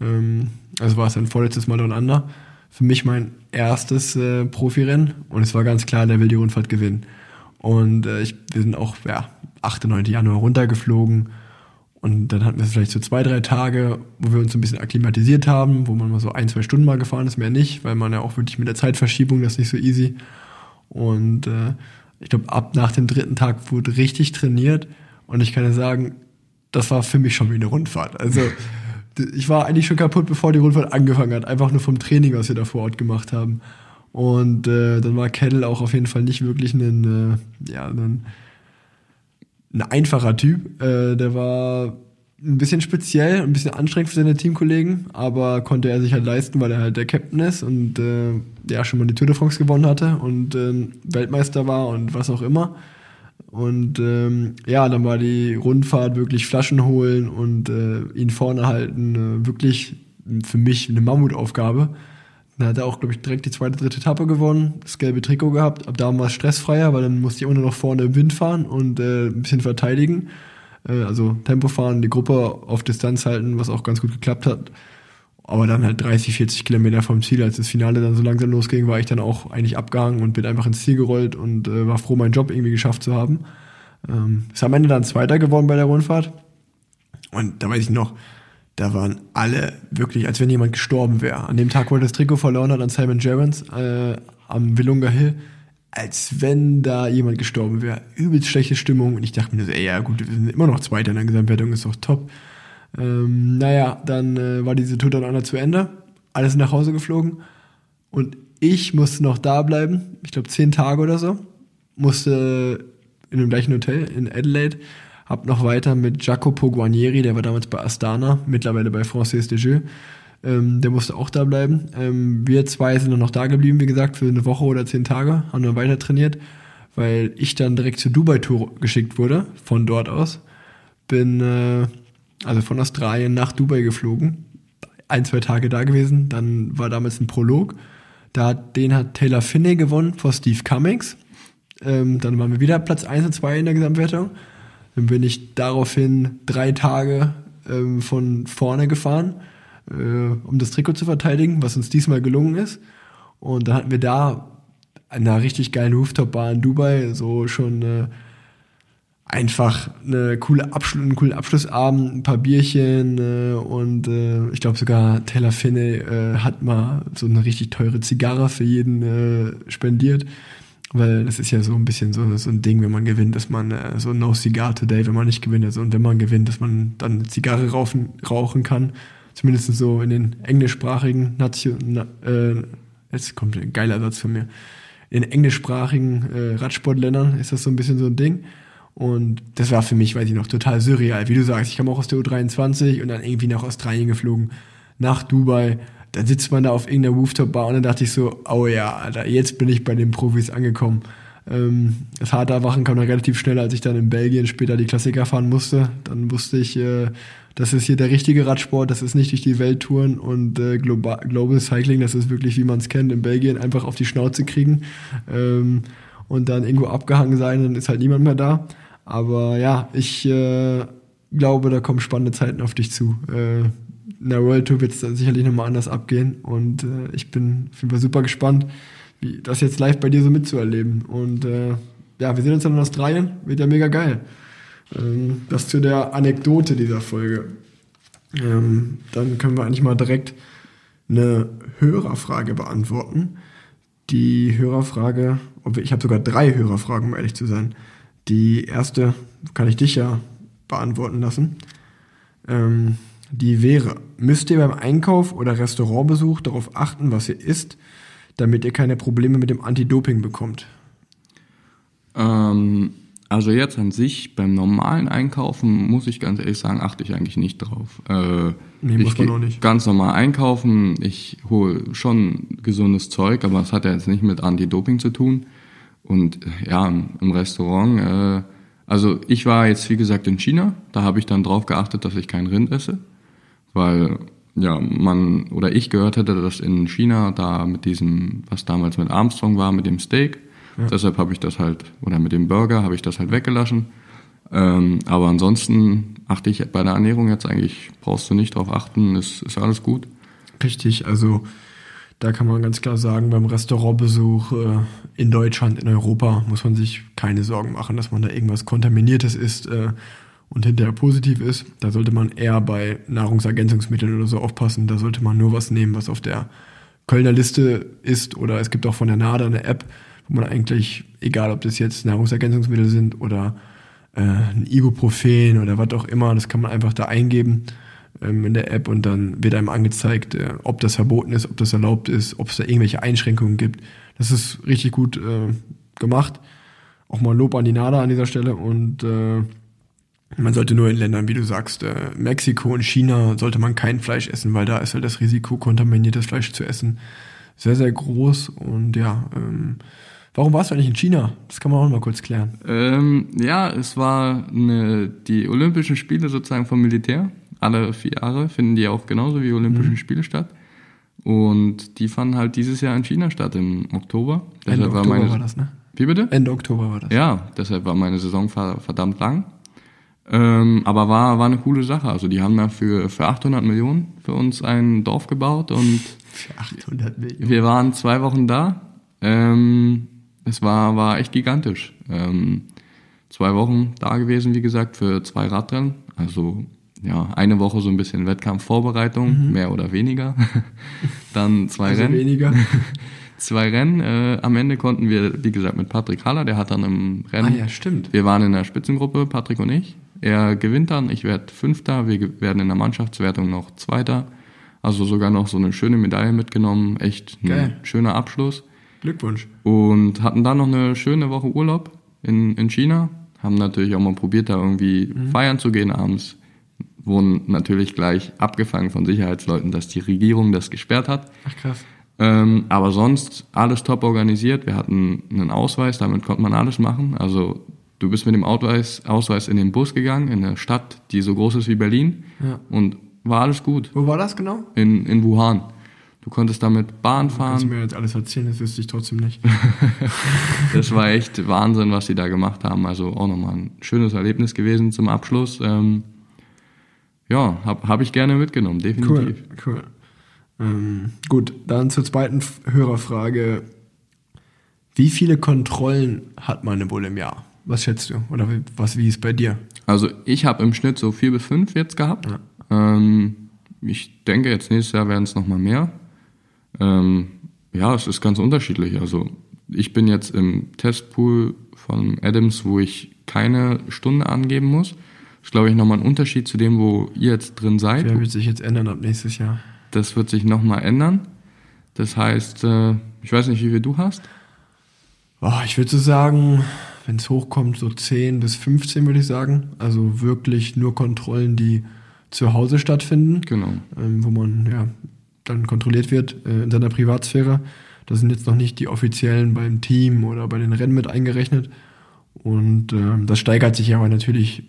Ähm, also war es sein vorletztes Mal Down Under. Für mich mein erstes äh, Profirennen. Und es war ganz klar, der will die Rundfahrt gewinnen. Und äh, ich, wir sind auch, ja, 8. 9. Januar runtergeflogen. Und dann hatten wir vielleicht so zwei, drei Tage, wo wir uns so ein bisschen akklimatisiert haben, wo man mal so ein, zwei Stunden mal gefahren ist, mehr nicht, weil man ja auch wirklich mit der Zeitverschiebung, das ist nicht so easy. Und äh, ich glaube, ab nach dem dritten Tag wurde richtig trainiert. Und ich kann ja sagen, das war für mich schon wie eine Rundfahrt. Also ich war eigentlich schon kaputt, bevor die Rundfahrt angefangen hat. Einfach nur vom Training, was wir da vor Ort gemacht haben. Und äh, dann war Kettle auch auf jeden Fall nicht wirklich ein, äh, ja, ein, ein einfacher Typ. Äh, der war ein bisschen speziell, ein bisschen anstrengend für seine Teamkollegen, aber konnte er sich halt leisten, weil er halt der Captain ist und äh, ja schon mal die Tour de France gewonnen hatte und ähm, Weltmeister war und was auch immer. Und ähm, ja, dann war die Rundfahrt wirklich Flaschen holen und äh, ihn vorne halten, äh, wirklich für mich eine Mammutaufgabe. Dann hat er auch, glaube ich, direkt die zweite, dritte Etappe gewonnen, das gelbe Trikot gehabt. Ab da war es stressfreier, weil dann musste ich immer nur noch vorne im Wind fahren und äh, ein bisschen verteidigen. Äh, also Tempo fahren, die Gruppe auf Distanz halten, was auch ganz gut geklappt hat. Aber dann halt 30, 40 Kilometer vom Ziel, als das Finale dann so langsam losging, war ich dann auch eigentlich abgehangen und bin einfach ins Ziel gerollt und äh, war froh, meinen Job irgendwie geschafft zu haben. Ähm, ist am Ende dann Zweiter geworden bei der Rundfahrt. Und da weiß ich noch, da waren alle wirklich, als wenn jemand gestorben wäre. An dem Tag, wo er das Trikot verloren hat an Simon Gerrans äh, am Willunga Hill, als wenn da jemand gestorben wäre. Übelst schlechte Stimmung. Und ich dachte mir so, ey, ja gut, wir sind immer noch Zweiter in der Gesamtwertung, ist doch top. Ähm, naja, dann äh, war diese Tour dann einer zu Ende. Alles nach Hause geflogen. Und ich musste noch da bleiben. Ich glaube, zehn Tage oder so. Musste in dem gleichen Hotel in Adelaide. Hab noch weiter mit Jacopo Guarnieri, der war damals bei Astana, mittlerweile bei Francis de Jeux. Ähm, der musste auch da bleiben. Ähm, wir zwei sind dann noch da geblieben, wie gesagt, für eine Woche oder zehn Tage, haben dann weiter trainiert, weil ich dann direkt zur Dubai-Tour geschickt wurde, von dort aus. Bin äh, also von Australien nach Dubai geflogen, ein, zwei Tage da gewesen. Dann war damals ein Prolog. Da den hat Taylor Finney gewonnen vor Steve Cummings. Ähm, dann waren wir wieder Platz 1 und 2 in der Gesamtwertung. Dann bin ich daraufhin drei Tage ähm, von vorne gefahren, äh, um das Trikot zu verteidigen, was uns diesmal gelungen ist. Und dann hatten wir da an einer richtig geilen Rooftop-Bar in Dubai so schon äh, einfach eine coole Abschluss, einen coolen Abschlussabend, ein paar Bierchen äh, und äh, ich glaube sogar Taylor Finney äh, hat mal so eine richtig teure Zigarre für jeden äh, spendiert, weil das ist ja so ein bisschen so, so ein Ding, wenn man gewinnt, dass man äh, so no cigar today, wenn man nicht gewinnt, also und wenn man gewinnt, dass man dann eine Zigarre rauchen, rauchen kann, zumindest so in den englischsprachigen Nation, na, äh, jetzt kommt ein geiler Satz von mir, in englischsprachigen äh, Radsportländern ist das so ein bisschen so ein Ding. Und das war für mich, weiß ich noch, total surreal. Wie du sagst, ich kam auch aus der U23 und dann irgendwie nach Australien geflogen, nach Dubai. Dann sitzt man da auf irgendeiner Rooftop-Bar und dann dachte ich so, oh ja, Alter, jetzt bin ich bei den Profis angekommen. Ähm, das harte Erwachen kam dann relativ schnell, als ich dann in Belgien später die Klassiker fahren musste. Dann wusste ich, äh, das ist hier der richtige Radsport, das ist nicht durch die Welt touren und äh, Global, Global Cycling, das ist wirklich, wie man es kennt, in Belgien einfach auf die Schnauze kriegen ähm, und dann irgendwo abgehangen sein, dann ist halt niemand mehr da. Aber ja, ich äh, glaube, da kommen spannende Zeiten auf dich zu. Äh, in der World Tour wird es sicherlich nochmal anders abgehen und äh, ich bin auf jeden Fall super gespannt, wie das jetzt live bei dir so mitzuerleben. Und äh, ja, wir sehen uns dann in Australien, wird ja mega geil. Ähm, das zu der Anekdote dieser Folge. Ähm, dann können wir eigentlich mal direkt eine Hörerfrage beantworten. Die Hörerfrage, ich habe sogar drei Hörerfragen, um ehrlich zu sein. Die erste kann ich dich ja beantworten lassen. Ähm, die wäre, müsst ihr beim Einkauf oder Restaurantbesuch darauf achten, was ihr isst, damit ihr keine Probleme mit dem Anti-Doping bekommt? Ähm, also jetzt an sich, beim normalen Einkaufen, muss ich ganz ehrlich sagen, achte ich eigentlich nicht drauf. Äh, nee, muss man auch nicht. Ganz normal einkaufen, ich hole schon gesundes Zeug, aber es hat ja jetzt nicht mit Anti-Doping zu tun. Und ja, im Restaurant, äh, also ich war jetzt wie gesagt in China, da habe ich dann drauf geachtet, dass ich kein Rind esse, weil ja, man oder ich gehört hätte, dass in China da mit diesem, was damals mit Armstrong war, mit dem Steak, ja. deshalb habe ich das halt, oder mit dem Burger habe ich das halt weggelassen. Ähm, aber ansonsten achte ich bei der Ernährung jetzt eigentlich, brauchst du nicht drauf achten, ist, ist alles gut. Richtig, also da kann man ganz klar sagen, beim Restaurantbesuch äh, in Deutschland, in Europa, muss man sich keine Sorgen machen, dass man da irgendwas Kontaminiertes isst äh, und hinterher positiv ist. Da sollte man eher bei Nahrungsergänzungsmitteln oder so aufpassen. Da sollte man nur was nehmen, was auf der Kölner Liste ist. Oder es gibt auch von der NADA eine App, wo man eigentlich, egal ob das jetzt Nahrungsergänzungsmittel sind oder äh, ein Ibuprofen oder was auch immer, das kann man einfach da eingeben ähm, in der App und dann wird einem angezeigt, äh, ob das verboten ist, ob das erlaubt ist, ob es da irgendwelche Einschränkungen gibt. Das ist richtig gut äh, gemacht. Auch mal Lob an die NADA an dieser Stelle und äh, man sollte nur in Ländern, wie du sagst, äh, Mexiko und China sollte man kein Fleisch essen, weil da ist halt das Risiko, kontaminiertes Fleisch zu essen, sehr, sehr groß. Und ja, ähm, warum warst du eigentlich in China? Das kann man auch mal kurz klären. Ähm, ja, es war eine, die Olympischen Spiele sozusagen vom Militär alle vier Jahre finden die auch genauso wie Olympischen mhm. Spiele statt. Und die fanden halt dieses Jahr in China statt, im Oktober. Ende Oktober war, meine, war das, ne? Wie bitte? Ende Oktober war das. Ja, deshalb war meine Saison verdammt lang. Ähm, aber war, war eine coole Sache. Also die haben da für, für 800 Millionen für uns ein Dorf gebaut und für 800 Millionen. wir waren zwei Wochen da. Ähm, es war, war echt gigantisch. Ähm, zwei Wochen da gewesen, wie gesagt, für zwei Radrennen. Also ja, eine Woche so ein bisschen Wettkampfvorbereitung, mhm. mehr oder weniger. Dann zwei also Rennen. weniger. zwei Rennen. Äh, am Ende konnten wir, wie gesagt, mit Patrick Haller, der hat dann im Rennen. Ah ja, stimmt. Wir waren in der Spitzengruppe, Patrick und ich. Er gewinnt dann, ich werde Fünfter, wir werden in der Mannschaftswertung noch Zweiter. Also sogar noch so eine schöne Medaille mitgenommen. Echt ein Geil. schöner Abschluss. Glückwunsch. Und hatten dann noch eine schöne Woche Urlaub in, in China. Haben natürlich auch mal probiert, da irgendwie mhm. feiern zu gehen abends wurden natürlich gleich abgefangen von Sicherheitsleuten, dass die Regierung das gesperrt hat. Ach krass. Ähm, aber sonst alles top organisiert. Wir hatten einen Ausweis, damit konnte man alles machen. Also du bist mit dem Ausweis, Ausweis in den Bus gegangen, in eine Stadt, die so groß ist wie Berlin. Ja. Und war alles gut. Wo war das genau? In, in Wuhan. Du konntest damit Bahn fahren. Kannst du mir jetzt alles erzählen, das wüsste ich trotzdem nicht. das war echt Wahnsinn, was sie da gemacht haben. Also auch nochmal ein schönes Erlebnis gewesen zum Abschluss. Ähm, ja, habe hab ich gerne mitgenommen, definitiv. Cool, cool. Ähm, gut, dann zur zweiten Hörerfrage. Wie viele Kontrollen hat man wohl im Jahr? Was schätzt du? Oder was, wie ist bei dir? Also ich habe im Schnitt so vier bis fünf jetzt gehabt. Ja. Ähm, ich denke, jetzt nächstes Jahr werden es nochmal mehr. Ähm, ja, es ist ganz unterschiedlich. Also ich bin jetzt im Testpool von Adams, wo ich keine Stunde angeben muss ist, glaube ich, nochmal ein Unterschied zu dem, wo ihr jetzt drin seid. Der wird sich jetzt ändern ab nächstes Jahr. Das wird sich nochmal ändern. Das heißt, äh, ich weiß nicht, wie viel du hast. Oh, ich würde so sagen, wenn es hochkommt, so 10 bis 15 würde ich sagen. Also wirklich nur Kontrollen, die zu Hause stattfinden. Genau. Ähm, wo man ja dann kontrolliert wird äh, in seiner Privatsphäre. Das sind jetzt noch nicht die offiziellen beim Team oder bei den Rennen mit eingerechnet. Und äh, das steigert sich aber natürlich,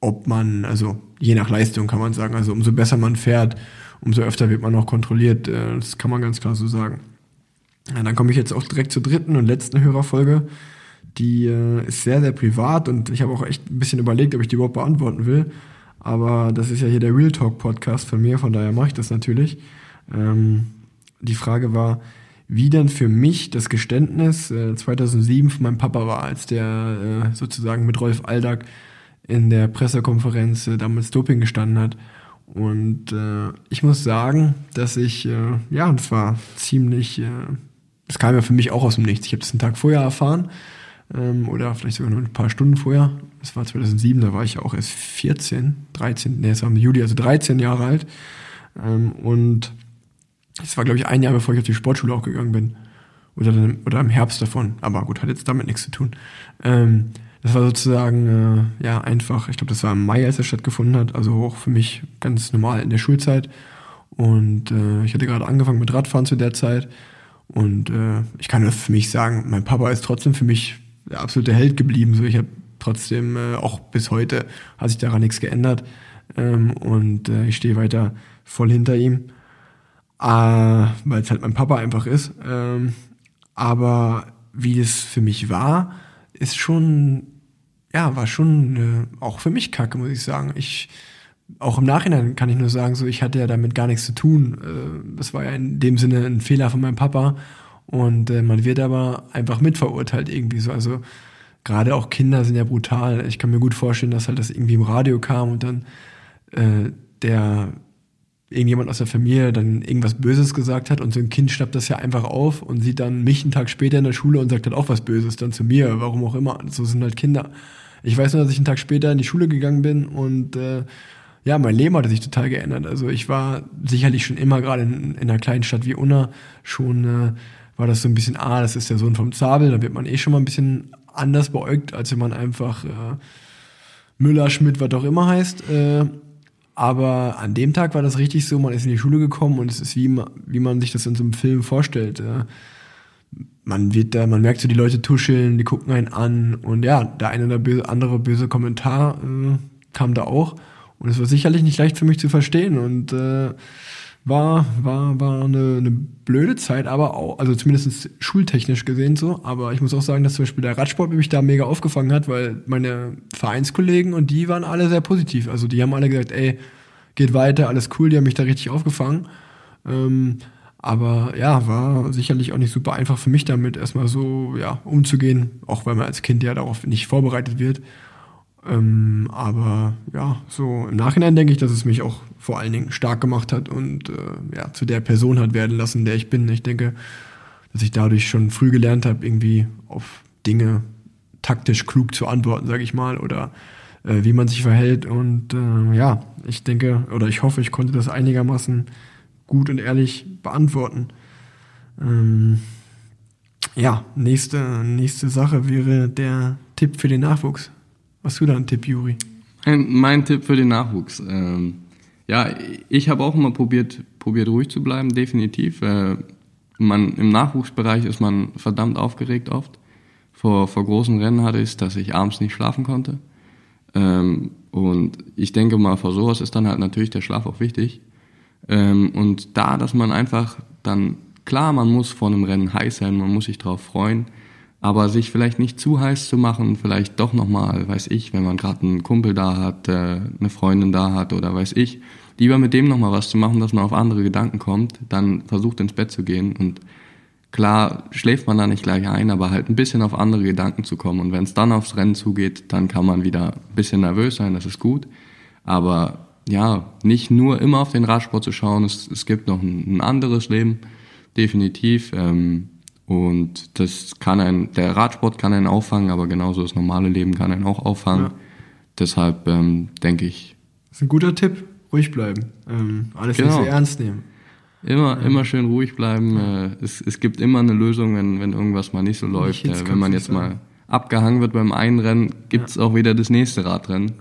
ob man, also je nach Leistung kann man sagen, also umso besser man fährt, umso öfter wird man auch kontrolliert. Äh, das kann man ganz klar so sagen. Ja, dann komme ich jetzt auch direkt zur dritten und letzten Hörerfolge. Die äh, ist sehr, sehr privat und ich habe auch echt ein bisschen überlegt, ob ich die überhaupt beantworten will. Aber das ist ja hier der Real Talk Podcast von mir, von daher mache ich das natürlich. Ähm, die Frage war, wie denn für mich das Geständnis äh, 2007 von meinem Papa war, als der äh, sozusagen mit Rolf Aldag in der Pressekonferenz äh, damals Doping gestanden hat. Und äh, ich muss sagen, dass ich, äh, ja, das war ziemlich, äh, das kam ja für mich auch aus dem Nichts. Ich habe das einen Tag vorher erfahren ähm, oder vielleicht sogar nur ein paar Stunden vorher. Das war 2007, da war ich auch erst 14, 13, nee, es war im Juli, also 13 Jahre alt. Ähm, und es war, glaube ich, ein Jahr, bevor ich auf die Sportschule auch gegangen bin. Oder, dann, oder im Herbst davon. Aber gut, hat jetzt damit nichts zu tun. Ähm, das war sozusagen, äh, ja, einfach, ich glaube, das war im Mai, als er stattgefunden hat. Also auch für mich ganz normal in der Schulzeit. Und äh, ich hatte gerade angefangen mit Radfahren zu der Zeit. Und äh, ich kann das für mich sagen, mein Papa ist trotzdem für mich der absolute Held geblieben. So, ich habe trotzdem, äh, auch bis heute, hat sich daran nichts geändert. Ähm, und äh, ich stehe weiter voll hinter ihm äh, weil es halt mein Papa einfach ist. Ähm, aber wie es für mich war, ist schon, ja, war schon äh, auch für mich kacke, muss ich sagen. Ich, auch im Nachhinein kann ich nur sagen, so, ich hatte ja damit gar nichts zu tun. Äh, das war ja in dem Sinne ein Fehler von meinem Papa. Und äh, man wird aber einfach mitverurteilt irgendwie so. Also gerade auch Kinder sind ja brutal. Ich kann mir gut vorstellen, dass halt das irgendwie im Radio kam und dann äh, der irgendjemand aus der Familie dann irgendwas Böses gesagt hat und so ein Kind schnappt das ja einfach auf und sieht dann mich einen Tag später in der Schule und sagt dann auch was Böses dann zu mir, warum auch immer. So sind halt Kinder. Ich weiß nur, dass ich einen Tag später in die Schule gegangen bin und äh, ja, mein Leben hatte sich total geändert. Also ich war sicherlich schon immer gerade in, in einer kleinen Stadt wie Unna schon äh, war das so ein bisschen, ah, das ist der Sohn vom Zabel, da wird man eh schon mal ein bisschen anders beäugt, als wenn man einfach äh, Müller, Schmidt, was auch immer heißt. Äh, aber an dem Tag war das richtig so, man ist in die Schule gekommen und es ist wie, wie man sich das in so einem Film vorstellt. Man wird da, man merkt so, die Leute tuscheln, die gucken einen an und ja, der eine oder böse, andere böse Kommentar äh, kam da auch. Und es war sicherlich nicht leicht für mich zu verstehen und äh, war, war, war eine, eine blöde Zeit, aber auch, also zumindest schultechnisch gesehen so. Aber ich muss auch sagen, dass zum Beispiel der Radsport mich da mega aufgefangen hat, weil meine Vereinskollegen und die waren alle sehr positiv. Also die haben alle gesagt, ey, geht weiter, alles cool, die haben mich da richtig aufgefangen. Ähm, aber ja, war sicherlich auch nicht super einfach für mich damit erstmal so ja, umzugehen, auch weil man als Kind ja darauf nicht vorbereitet wird. Ähm, aber ja, so im Nachhinein denke ich, dass es mich auch vor allen Dingen stark gemacht hat und äh, ja, zu der Person hat werden lassen, der ich bin. Ich denke, dass ich dadurch schon früh gelernt habe, irgendwie auf Dinge taktisch klug zu antworten, sage ich mal, oder äh, wie man sich verhält. Und äh, ja, ich denke, oder ich hoffe, ich konnte das einigermaßen gut und ehrlich beantworten. Ähm, ja, nächste, nächste Sache wäre der Tipp für den Nachwuchs. Was du da ein Tipp, Juri? Mein, mein Tipp für den Nachwuchs. Ähm, ja, ich habe auch immer probiert, probiert ruhig zu bleiben, definitiv. Äh, man, Im Nachwuchsbereich ist man verdammt aufgeregt oft. Vor, vor großen Rennen hatte ich es, dass ich abends nicht schlafen konnte. Ähm, und ich denke mal, vor sowas ist dann halt natürlich der Schlaf auch wichtig. Ähm, und da, dass man einfach dann, klar, man muss vor einem Rennen heiß sein, man muss sich darauf freuen, aber sich vielleicht nicht zu heiß zu machen, vielleicht doch nochmal, weiß ich, wenn man gerade einen Kumpel da hat, äh, eine Freundin da hat oder weiß ich, lieber mit dem nochmal was zu machen, dass man auf andere Gedanken kommt, dann versucht ins Bett zu gehen. Und klar schläft man da nicht gleich ein, aber halt ein bisschen auf andere Gedanken zu kommen. Und wenn es dann aufs Rennen zugeht, dann kann man wieder ein bisschen nervös sein, das ist gut, aber ja, nicht nur immer auf den Radsport zu schauen, es, es gibt noch ein, ein anderes Leben, definitiv, ähm, und das kann ein, der Radsport kann einen auffangen, aber genauso das normale Leben kann einen auch auffangen. Ja. Deshalb ähm, denke ich. Das ist ein guter Tipp, ruhig bleiben. Ähm, alles genau. nicht so ernst nehmen. Immer, ja. immer schön ruhig bleiben. Ja. Äh, es, es gibt immer eine Lösung, wenn, wenn irgendwas mal nicht so läuft. Nicht äh, wenn man jetzt mal abgehangen wird beim einen Rennen, gibt es auch wieder das nächste Radrennen.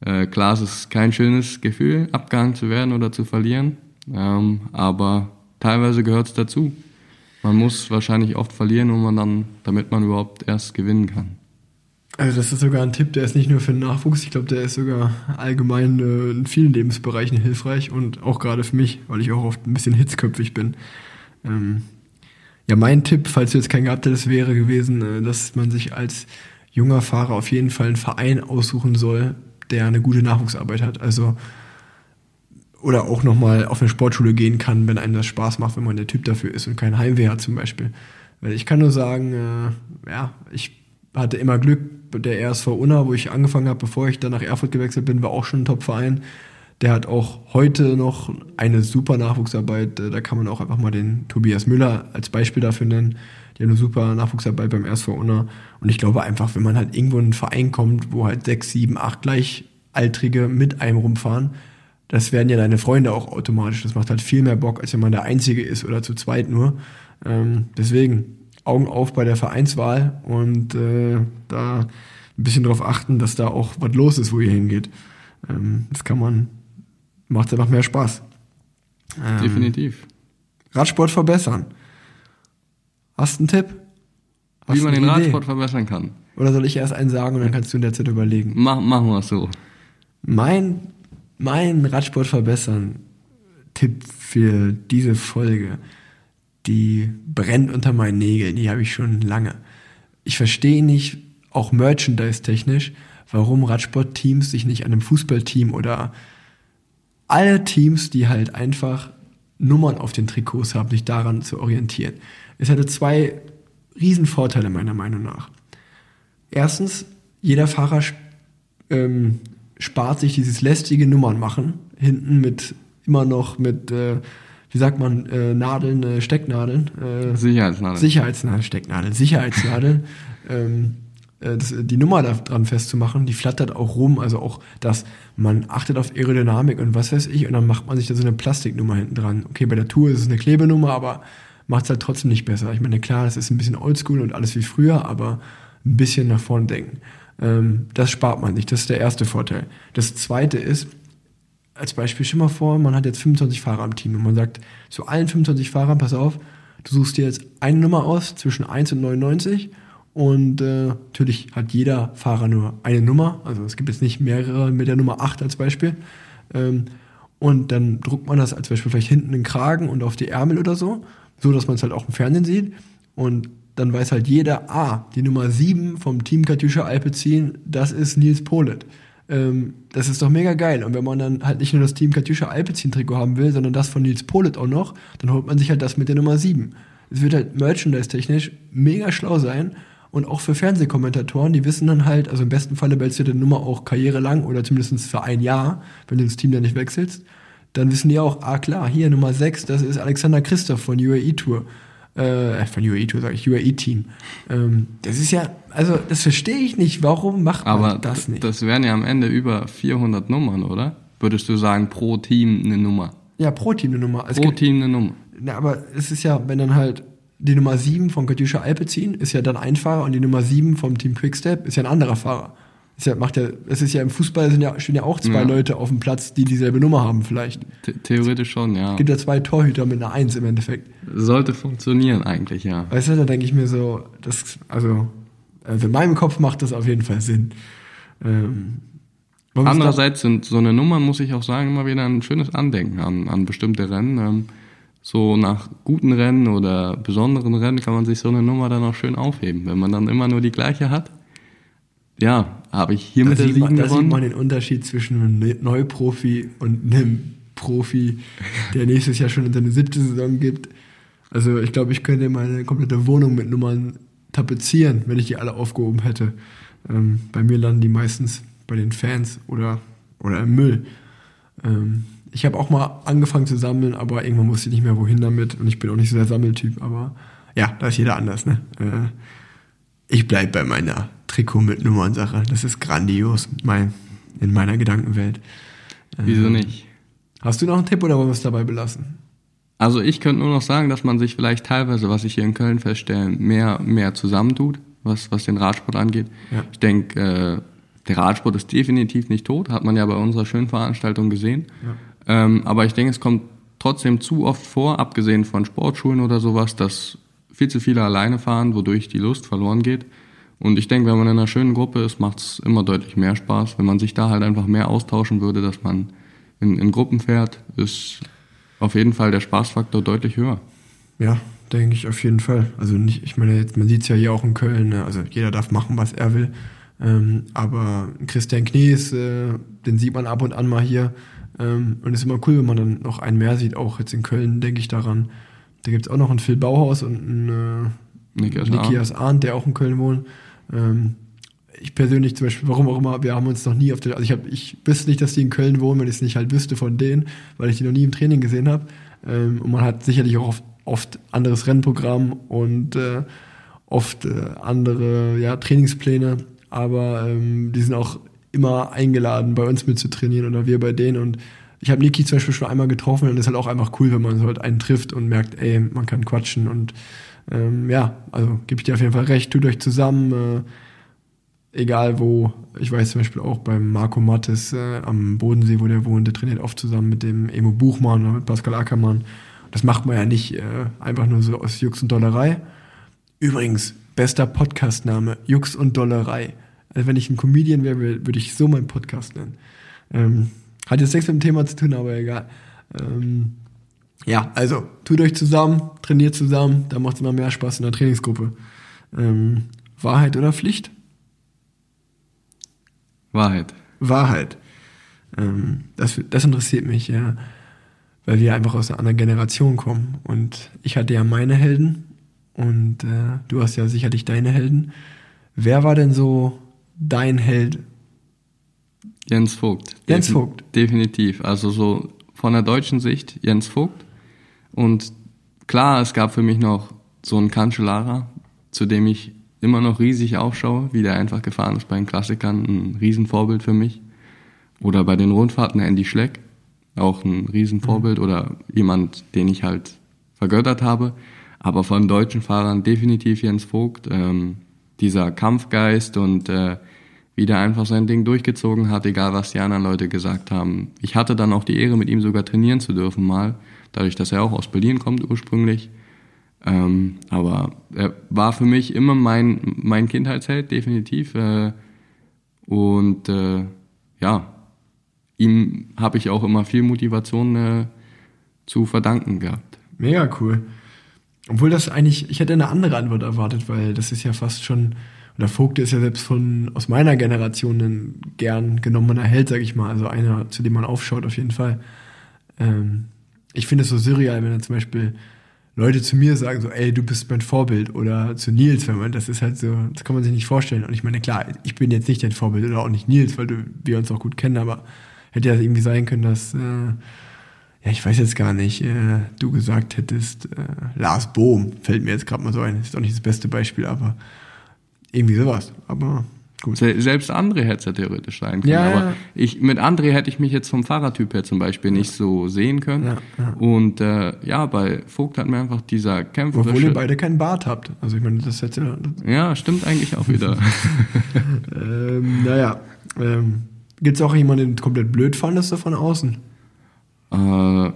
Äh, klar, es ist kein schönes Gefühl, abgehangen zu werden oder zu verlieren, ähm, aber teilweise gehört es dazu. Man muss wahrscheinlich oft verlieren, um man dann, damit man überhaupt erst gewinnen kann. Also das ist sogar ein Tipp, der ist nicht nur für den Nachwuchs, ich glaube, der ist sogar allgemein äh, in vielen Lebensbereichen hilfreich und auch gerade für mich, weil ich auch oft ein bisschen hitzköpfig bin. Ähm, ja, mein Tipp, falls du jetzt keinen gehabt hättest, wäre gewesen, äh, dass man sich als junger Fahrer auf jeden Fall einen Verein aussuchen soll, der eine gute Nachwuchsarbeit hat. Also oder auch nochmal auf eine Sportschule gehen kann, wenn einem das Spaß macht, wenn man der Typ dafür ist und kein Heimweh hat zum Beispiel. Weil ich kann nur sagen, äh, ja, ich hatte immer Glück, der RSV Unna, wo ich angefangen habe, bevor ich dann nach Erfurt gewechselt bin, war auch schon ein Top-Verein. Der hat auch heute noch eine super Nachwuchsarbeit. Da kann man auch einfach mal den Tobias Müller als Beispiel dafür nennen. Die haben eine super Nachwuchsarbeit beim RSV Unna. Und ich glaube einfach, wenn man halt irgendwo in einen Verein kommt, wo halt sechs, sieben, acht Gleichaltrige mit einem rumfahren, das werden ja deine Freunde auch automatisch. Das macht halt viel mehr Bock, als wenn man der Einzige ist oder zu zweit nur. Ähm, deswegen Augen auf bei der Vereinswahl und äh, da ein bisschen darauf achten, dass da auch was los ist, wo ihr hingeht. Ähm, das kann man, macht einfach mehr Spaß. Ähm, Definitiv. Radsport verbessern. Hast du einen Tipp? Hast Wie man den Radsport verbessern kann. Oder soll ich erst einen sagen und dann kannst du in der Zeit überlegen? Mach, machen wir es so. Mein, mein Radsport verbessern Tipp für diese Folge die brennt unter meinen Nägeln, die habe ich schon lange. Ich verstehe nicht, auch merchandise-technisch, warum Radsportteams sich nicht an einem Fußballteam oder alle Teams, die halt einfach Nummern auf den Trikots haben, sich daran zu orientieren. Es hatte zwei Riesenvorteile meiner Meinung nach. Erstens, jeder Fahrer ähm, spart sich dieses lästige Nummern machen, hinten mit immer noch mit äh, wie sagt man, äh, Nadeln, äh, Stecknadeln. Äh, Sicherheitsnadeln. Sicherheitsnadeln, Stecknadeln, Sicherheitsnadeln. ähm, äh, das, die Nummer da dran festzumachen, die flattert auch rum, also auch das, man achtet auf Aerodynamik und was weiß ich, und dann macht man sich da so eine Plastiknummer hinten dran. Okay, bei der Tour ist es eine Klebenummer, aber macht es halt trotzdem nicht besser. Ich meine, klar, das ist ein bisschen oldschool und alles wie früher, aber ein bisschen nach vorne denken. Ähm, das spart man sich, das ist der erste Vorteil. Das zweite ist, als Beispiel, stell mal vor, man hat jetzt 25 Fahrer im Team und man sagt zu allen 25 Fahrern, pass auf, du suchst dir jetzt eine Nummer aus zwischen 1 und 99 und äh, natürlich hat jeder Fahrer nur eine Nummer, also es gibt jetzt nicht mehrere mit der Nummer 8 als Beispiel. Ähm, und dann druckt man das als Beispiel vielleicht hinten in den Kragen und auf die Ärmel oder so, so dass man es halt auch im Fernsehen sieht. Und dann weiß halt jeder, ah, die Nummer 7 vom Team Katjuscha Alpecin, das ist Nils Polet. Ähm, das ist doch mega geil. Und wenn man dann halt nicht nur das Team Katjuscha Alpecin-Trikot haben will, sondern das von Nils Polit auch noch, dann holt man sich halt das mit der Nummer 7. Es wird halt merchandise-technisch mega schlau sein. Und auch für Fernsehkommentatoren, die wissen dann halt, also im besten Falle behältst du die Nummer auch karrierelang oder zumindest für ein Jahr, wenn du das Team dann nicht wechselst, dann wissen die auch, ah klar, hier Nummer 6, das ist Alexander Christoph von UAE Tour äh, von UAE Tour sage ich, UAE-Team. Ähm, das ist ja, also das verstehe ich nicht, warum macht man Aber das nicht? das wären ja am Ende über 400 Nummern, oder? Würdest du sagen, pro Team eine Nummer? Ja, pro Team eine Nummer. Es pro gibt, Team eine Nummer. Na, aber es ist ja, wenn dann halt die Nummer 7 von Katjuscha Alpecin ist ja dann ein Fahrer und die Nummer 7 vom Team Quickstep ist ja ein anderer Fahrer. Ist ja, macht ja, es ist ja im Fußball sind ja, stehen ja auch zwei ja. Leute auf dem Platz, die dieselbe Nummer haben vielleicht. The theoretisch schon, ja. Es gibt ja zwei Torhüter mit einer Eins im Endeffekt. Sollte funktionieren eigentlich, ja. Weißt du, da denke ich mir so, das, also, also in meinem Kopf macht das auf jeden Fall Sinn. Ähm, Andererseits sind so eine Nummer, muss ich auch sagen, immer wieder ein schönes Andenken an, an bestimmte Rennen. Ähm, so nach guten Rennen oder besonderen Rennen kann man sich so eine Nummer dann auch schön aufheben. Wenn man dann immer nur die gleiche hat, ja, habe ich hier da Siegen Da sieht man den Unterschied zwischen einem Neuprofi und einem Profi, der nächstes Jahr schon in seine siebte Saison gibt. Also ich glaube, ich könnte meine komplette Wohnung mit Nummern tapezieren, wenn ich die alle aufgehoben hätte. Ähm, bei mir landen die meistens bei den Fans oder, oder im Müll. Ähm, ich habe auch mal angefangen zu sammeln, aber irgendwann wusste ich nicht mehr, wohin damit. Und ich bin auch nicht so der Sammeltyp, aber ja, da ist jeder anders. Ne? Äh, ich bleibe bei meiner Trikot mit Nummernsache. Das ist grandios mein, in meiner Gedankenwelt. Wieso ähm, nicht? Hast du noch einen Tipp oder wollen wir es dabei belassen? Also ich könnte nur noch sagen, dass man sich vielleicht teilweise, was ich hier in Köln feststelle, mehr, mehr zusammentut, was, was den Radsport angeht. Ja. Ich denke, äh, der Radsport ist definitiv nicht tot, hat man ja bei unserer schönen Veranstaltung gesehen. Ja. Ähm, aber ich denke, es kommt trotzdem zu oft vor, abgesehen von Sportschulen oder sowas, dass viel zu viele alleine fahren, wodurch die Lust verloren geht. Und ich denke, wenn man in einer schönen Gruppe ist, macht es immer deutlich mehr Spaß. Wenn man sich da halt einfach mehr austauschen würde, dass man in, in Gruppen fährt, ist auf jeden Fall der Spaßfaktor deutlich höher. Ja, denke ich auf jeden Fall. Also nicht, ich meine, jetzt, man sieht es ja hier auch in Köln, ne? also jeder darf machen, was er will. Ähm, aber Christian Knies, äh, den sieht man ab und an mal hier. Ähm, und es ist immer cool, wenn man dann noch einen mehr sieht, auch jetzt in Köln, denke ich daran. Da gibt es auch noch einen Phil Bauhaus und einen äh, Nikias Nikias Arndt, der auch in Köln wohnt. Ähm, ich persönlich zum Beispiel, warum auch immer, wir haben uns noch nie auf der, also ich habe, ich wüsste nicht, dass die in Köln wohnen, wenn ich es nicht halt wüsste von denen, weil ich die noch nie im Training gesehen habe. Ähm, und man hat sicherlich auch oft, oft anderes Rennprogramm und äh, oft äh, andere ja, Trainingspläne, aber ähm, die sind auch immer eingeladen, bei uns mit zu trainieren oder wir bei denen und ich habe Niki zum Beispiel schon einmal getroffen und es ist halt auch einfach cool, wenn man so halt einen trifft und merkt, ey, man kann quatschen und ähm, ja, also gebe ich dir auf jeden Fall recht, tut euch zusammen, äh, egal wo. Ich weiß zum Beispiel auch beim Marco Mattes äh, am Bodensee, wo der wohnt, der trainiert oft zusammen mit dem Emo Buchmann oder mit Pascal Ackermann. Das macht man ja nicht äh, einfach nur so aus Jux und Dollerei. Übrigens, bester Podcastname, Jux und Dollerei. Also wenn ich ein Comedian wäre, würde ich so meinen Podcast nennen. Ähm, hat jetzt nichts mit dem Thema zu tun, aber egal. Ähm, ja, also tut euch zusammen, trainiert zusammen, da macht es immer mehr Spaß in der Trainingsgruppe. Ähm, Wahrheit oder Pflicht? Wahrheit. Wahrheit. Ähm, das, das interessiert mich, ja. Weil wir einfach aus einer anderen Generation kommen. Und ich hatte ja meine Helden und äh, du hast ja sicherlich deine Helden. Wer war denn so dein Held? Jens Vogt. Jens Defin- Vogt. Definitiv. Also so von der deutschen Sicht Jens Vogt. Und klar, es gab für mich noch so einen Cancellara, zu dem ich immer noch riesig aufschaue, wie der einfach gefahren ist bei den Klassikern. Ein Riesenvorbild für mich. Oder bei den Rundfahrten Andy Schleck. Auch ein Riesenvorbild oder jemand, den ich halt vergöttert habe. Aber von deutschen Fahrern definitiv Jens Vogt. Ähm, dieser Kampfgeist und äh, wie der einfach sein Ding durchgezogen hat, egal was die anderen Leute gesagt haben. Ich hatte dann auch die Ehre, mit ihm sogar trainieren zu dürfen mal, dadurch, dass er auch aus Berlin kommt ursprünglich. Ähm, aber er war für mich immer mein, mein Kindheitsheld, definitiv. Äh, und äh, ja, ihm habe ich auch immer viel Motivation äh, zu verdanken gehabt. Mega cool. Obwohl das eigentlich, ich hätte eine andere Antwort erwartet, weil das ist ja fast schon, oder Vogt ist ja selbst von aus meiner Generation ein gern genommener Held, sag ich mal. Also einer, zu dem man aufschaut, auf jeden Fall. Ähm, ich finde es so surreal, wenn dann zum Beispiel Leute zu mir sagen, so, ey, du bist mein Vorbild, oder zu Nils, wenn man, das ist halt so, das kann man sich nicht vorstellen. Und ich meine, klar, ich bin jetzt nicht dein Vorbild oder auch nicht Nils, weil du, wir uns auch gut kennen, aber hätte ja irgendwie sein können, dass, äh, ja, ich weiß jetzt gar nicht, äh, du gesagt hättest, äh, Lars Bohm, fällt mir jetzt gerade mal so ein, ist auch nicht das beste Beispiel, aber irgendwie sowas. Aber gut. Se- Selbst André hätte es ja theoretisch sein können. Ja, aber ja. Ich, mit André hätte ich mich jetzt vom Fahrertyp her zum Beispiel nicht so sehen können. Und äh, ja, bei Vogt hat mir einfach dieser Obwohl ihr beide keinen Bart habt. Also ich meine, das hätte, Ja, stimmt eigentlich auch wieder. ähm, naja, ähm, gibt es auch jemanden, den du komplett blöd fandest so von außen? äh,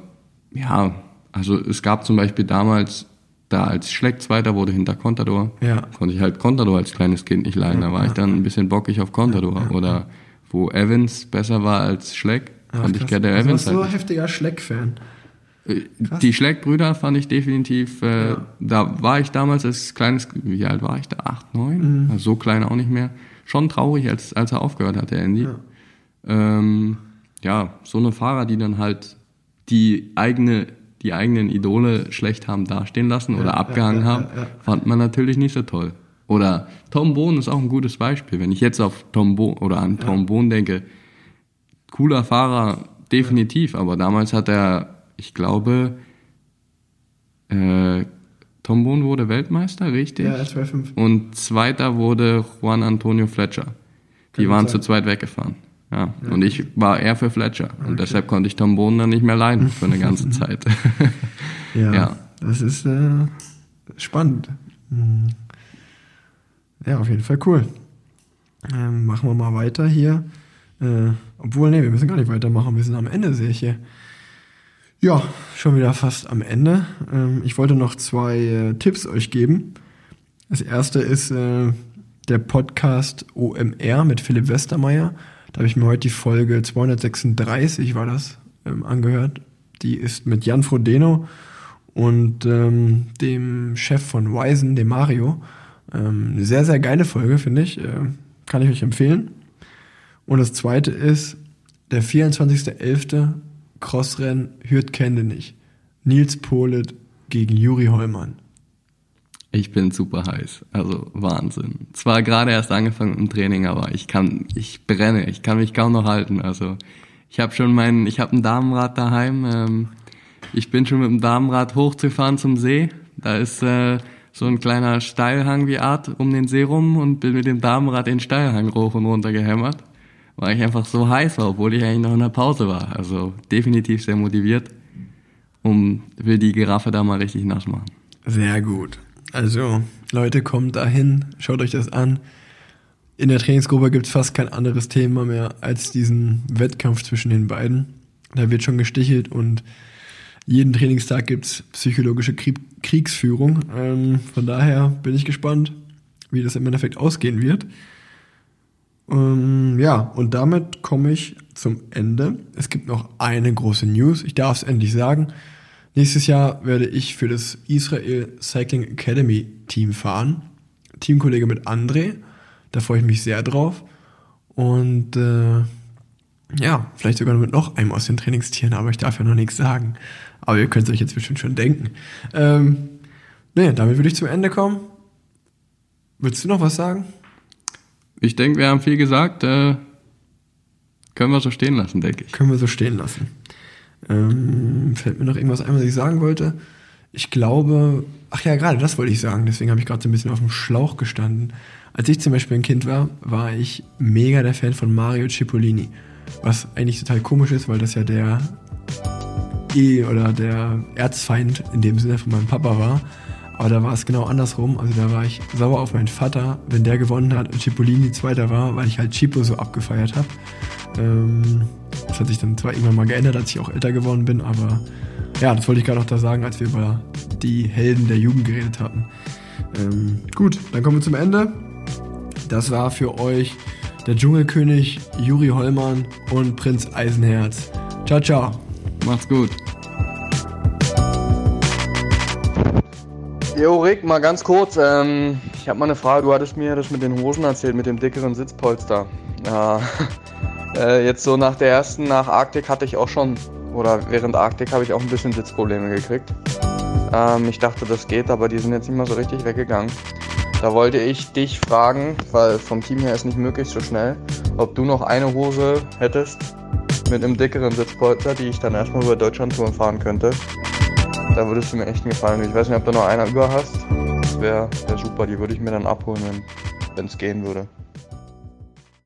ja, also es gab zum Beispiel damals, da als Schleck Zweiter wurde hinter Contador, Ja. konnte ich halt Contador als kleines Kind nicht leiden. Da war ich dann ein bisschen bockig auf Contador. Oder wo Evans besser war als Schleck, fand ich. Gerde Also Evans warst du so halt nicht. heftiger Schleck-Fan. Die Schleck-Brüder fand ich definitiv, äh, Ja. da war ich damals als kleines, wie alt war ich da? Acht, neun? Mhm. Also so klein auch nicht mehr. Schon traurig, als, als er aufgehört hat, der Andy. Ja. Ähm, ja, so eine Fahrer, die dann halt die eigene, die eigenen Idole schlecht haben dastehen lassen oder abgehangen ja, haben, ja, ja. fand man natürlich nicht so toll. Oder Tom Bohn ist auch ein gutes Beispiel. Wenn ich jetzt auf Tom Bohn oder an Tom Bohn denke, cooler Fahrer, definitiv, aber damals hat er, ich glaube, äh, Tom Bohn wurde Weltmeister, richtig? Ja, 2,5. Und zweiter wurde Juan Antonio Fletcher. Die gut waren zu zweit weggefahren. Ja. Und ich war eher für Fletcher. Und deshalb konnte ich Tom Bohn dann nicht mehr leiden für eine ganze Zeit. Ja, Ja. das ist äh, spannend. Mhm. Ja, auf jeden Fall cool. Ähm, machen wir mal weiter hier. Äh, obwohl, nee, wir müssen gar nicht weitermachen. Wir sind am Ende, sehe ich hier. Ja, schon wieder fast am Ende. Ähm, ich wollte noch zwei äh, Tipps euch geben. Das erste ist äh, der Podcast OMR mit Philipp Westermeier. Da habe ich mir heute die Folge 236, war das, ähm, angehört. Die ist mit Jan Frodeno und ähm, dem Chef von Wisen, dem Mario. Ähm, sehr, sehr geile Folge, finde ich. Äh, kann ich euch empfehlen. Und das zweite ist der 24.11. Crossrennen Hürt kenne nicht. Nils Polet gegen Juri Hollmann. Ich bin super heiß, also Wahnsinn. Zwar gerade erst angefangen dem Training, aber ich kann, ich brenne, ich kann mich kaum noch halten. Also ich habe schon mein, ich habe ein Damenrad daheim. Ähm, ich bin schon mit dem Damenrad hochzufahren zum See. Da ist äh, so ein kleiner Steilhang wie Art um den See rum und bin mit dem Damenrad den Steilhang hoch und runter gehämmert, weil ich einfach so heiß war, obwohl ich eigentlich noch in der Pause war. Also definitiv sehr motiviert, um will die Giraffe da mal richtig nass machen. Sehr gut. Also, Leute, kommt dahin, schaut euch das an. In der Trainingsgruppe gibt es fast kein anderes Thema mehr als diesen Wettkampf zwischen den beiden. Da wird schon gestichelt und jeden Trainingstag gibt es psychologische Kriegsführung. Ähm, von daher bin ich gespannt, wie das im Endeffekt ausgehen wird. Ähm, ja, und damit komme ich zum Ende. Es gibt noch eine große News. Ich darf es endlich sagen. Nächstes Jahr werde ich für das Israel Cycling Academy Team fahren. Teamkollege mit André. Da freue ich mich sehr drauf. Und äh, ja, vielleicht sogar mit noch einem aus den Trainingstieren, aber ich darf ja noch nichts sagen. Aber ihr könnt es euch jetzt bestimmt schon denken. Ähm, nee, damit würde ich zum Ende kommen. Willst du noch was sagen? Ich denke, wir haben viel gesagt. Äh, können wir so stehen lassen, denke ich. Können wir so stehen lassen. Ähm, fällt mir noch irgendwas ein, was ich sagen wollte? Ich glaube, ach ja, gerade das wollte ich sagen, deswegen habe ich gerade so ein bisschen auf dem Schlauch gestanden. Als ich zum Beispiel ein Kind war, war ich mega der Fan von Mario Cipollini. Was eigentlich total komisch ist, weil das ja der E oder der Erzfeind in dem Sinne von meinem Papa war. Aber da war es genau andersrum. Also da war ich sauer auf meinen Vater, wenn der gewonnen hat und Cipollini Zweiter war, weil ich halt Cipo so abgefeiert habe. Ähm, das hat sich dann zwar irgendwann mal geändert, als ich auch älter geworden bin, aber ja, das wollte ich gerade noch da sagen, als wir über die Helden der Jugend geredet hatten. Ähm, gut, dann kommen wir zum Ende. Das war für euch der Dschungelkönig Juri Hollmann und Prinz Eisenherz. Ciao, ciao. Macht's gut. Jo, Rick, mal ganz kurz. Ähm, ich habe mal eine Frage. Du hattest mir das mit den Hosen erzählt, mit dem dickeren Sitzpolster. Ja, äh, jetzt so nach der ersten, nach Arktik hatte ich auch schon, oder während Arktik habe ich auch ein bisschen Sitzprobleme gekriegt. Ähm, ich dachte, das geht, aber die sind jetzt nicht mehr so richtig weggegangen. Da wollte ich dich fragen, weil vom Team her ist nicht möglich so schnell, ob du noch eine Hose hättest mit einem dickeren Sitzpolster, die ich dann erstmal über Deutschland-Touren fahren könnte. Da würdest du mir echt einen Gefallen Ich weiß nicht, ob du noch einer über hast. Das wäre wär super, die würde ich mir dann abholen, wenn es gehen würde.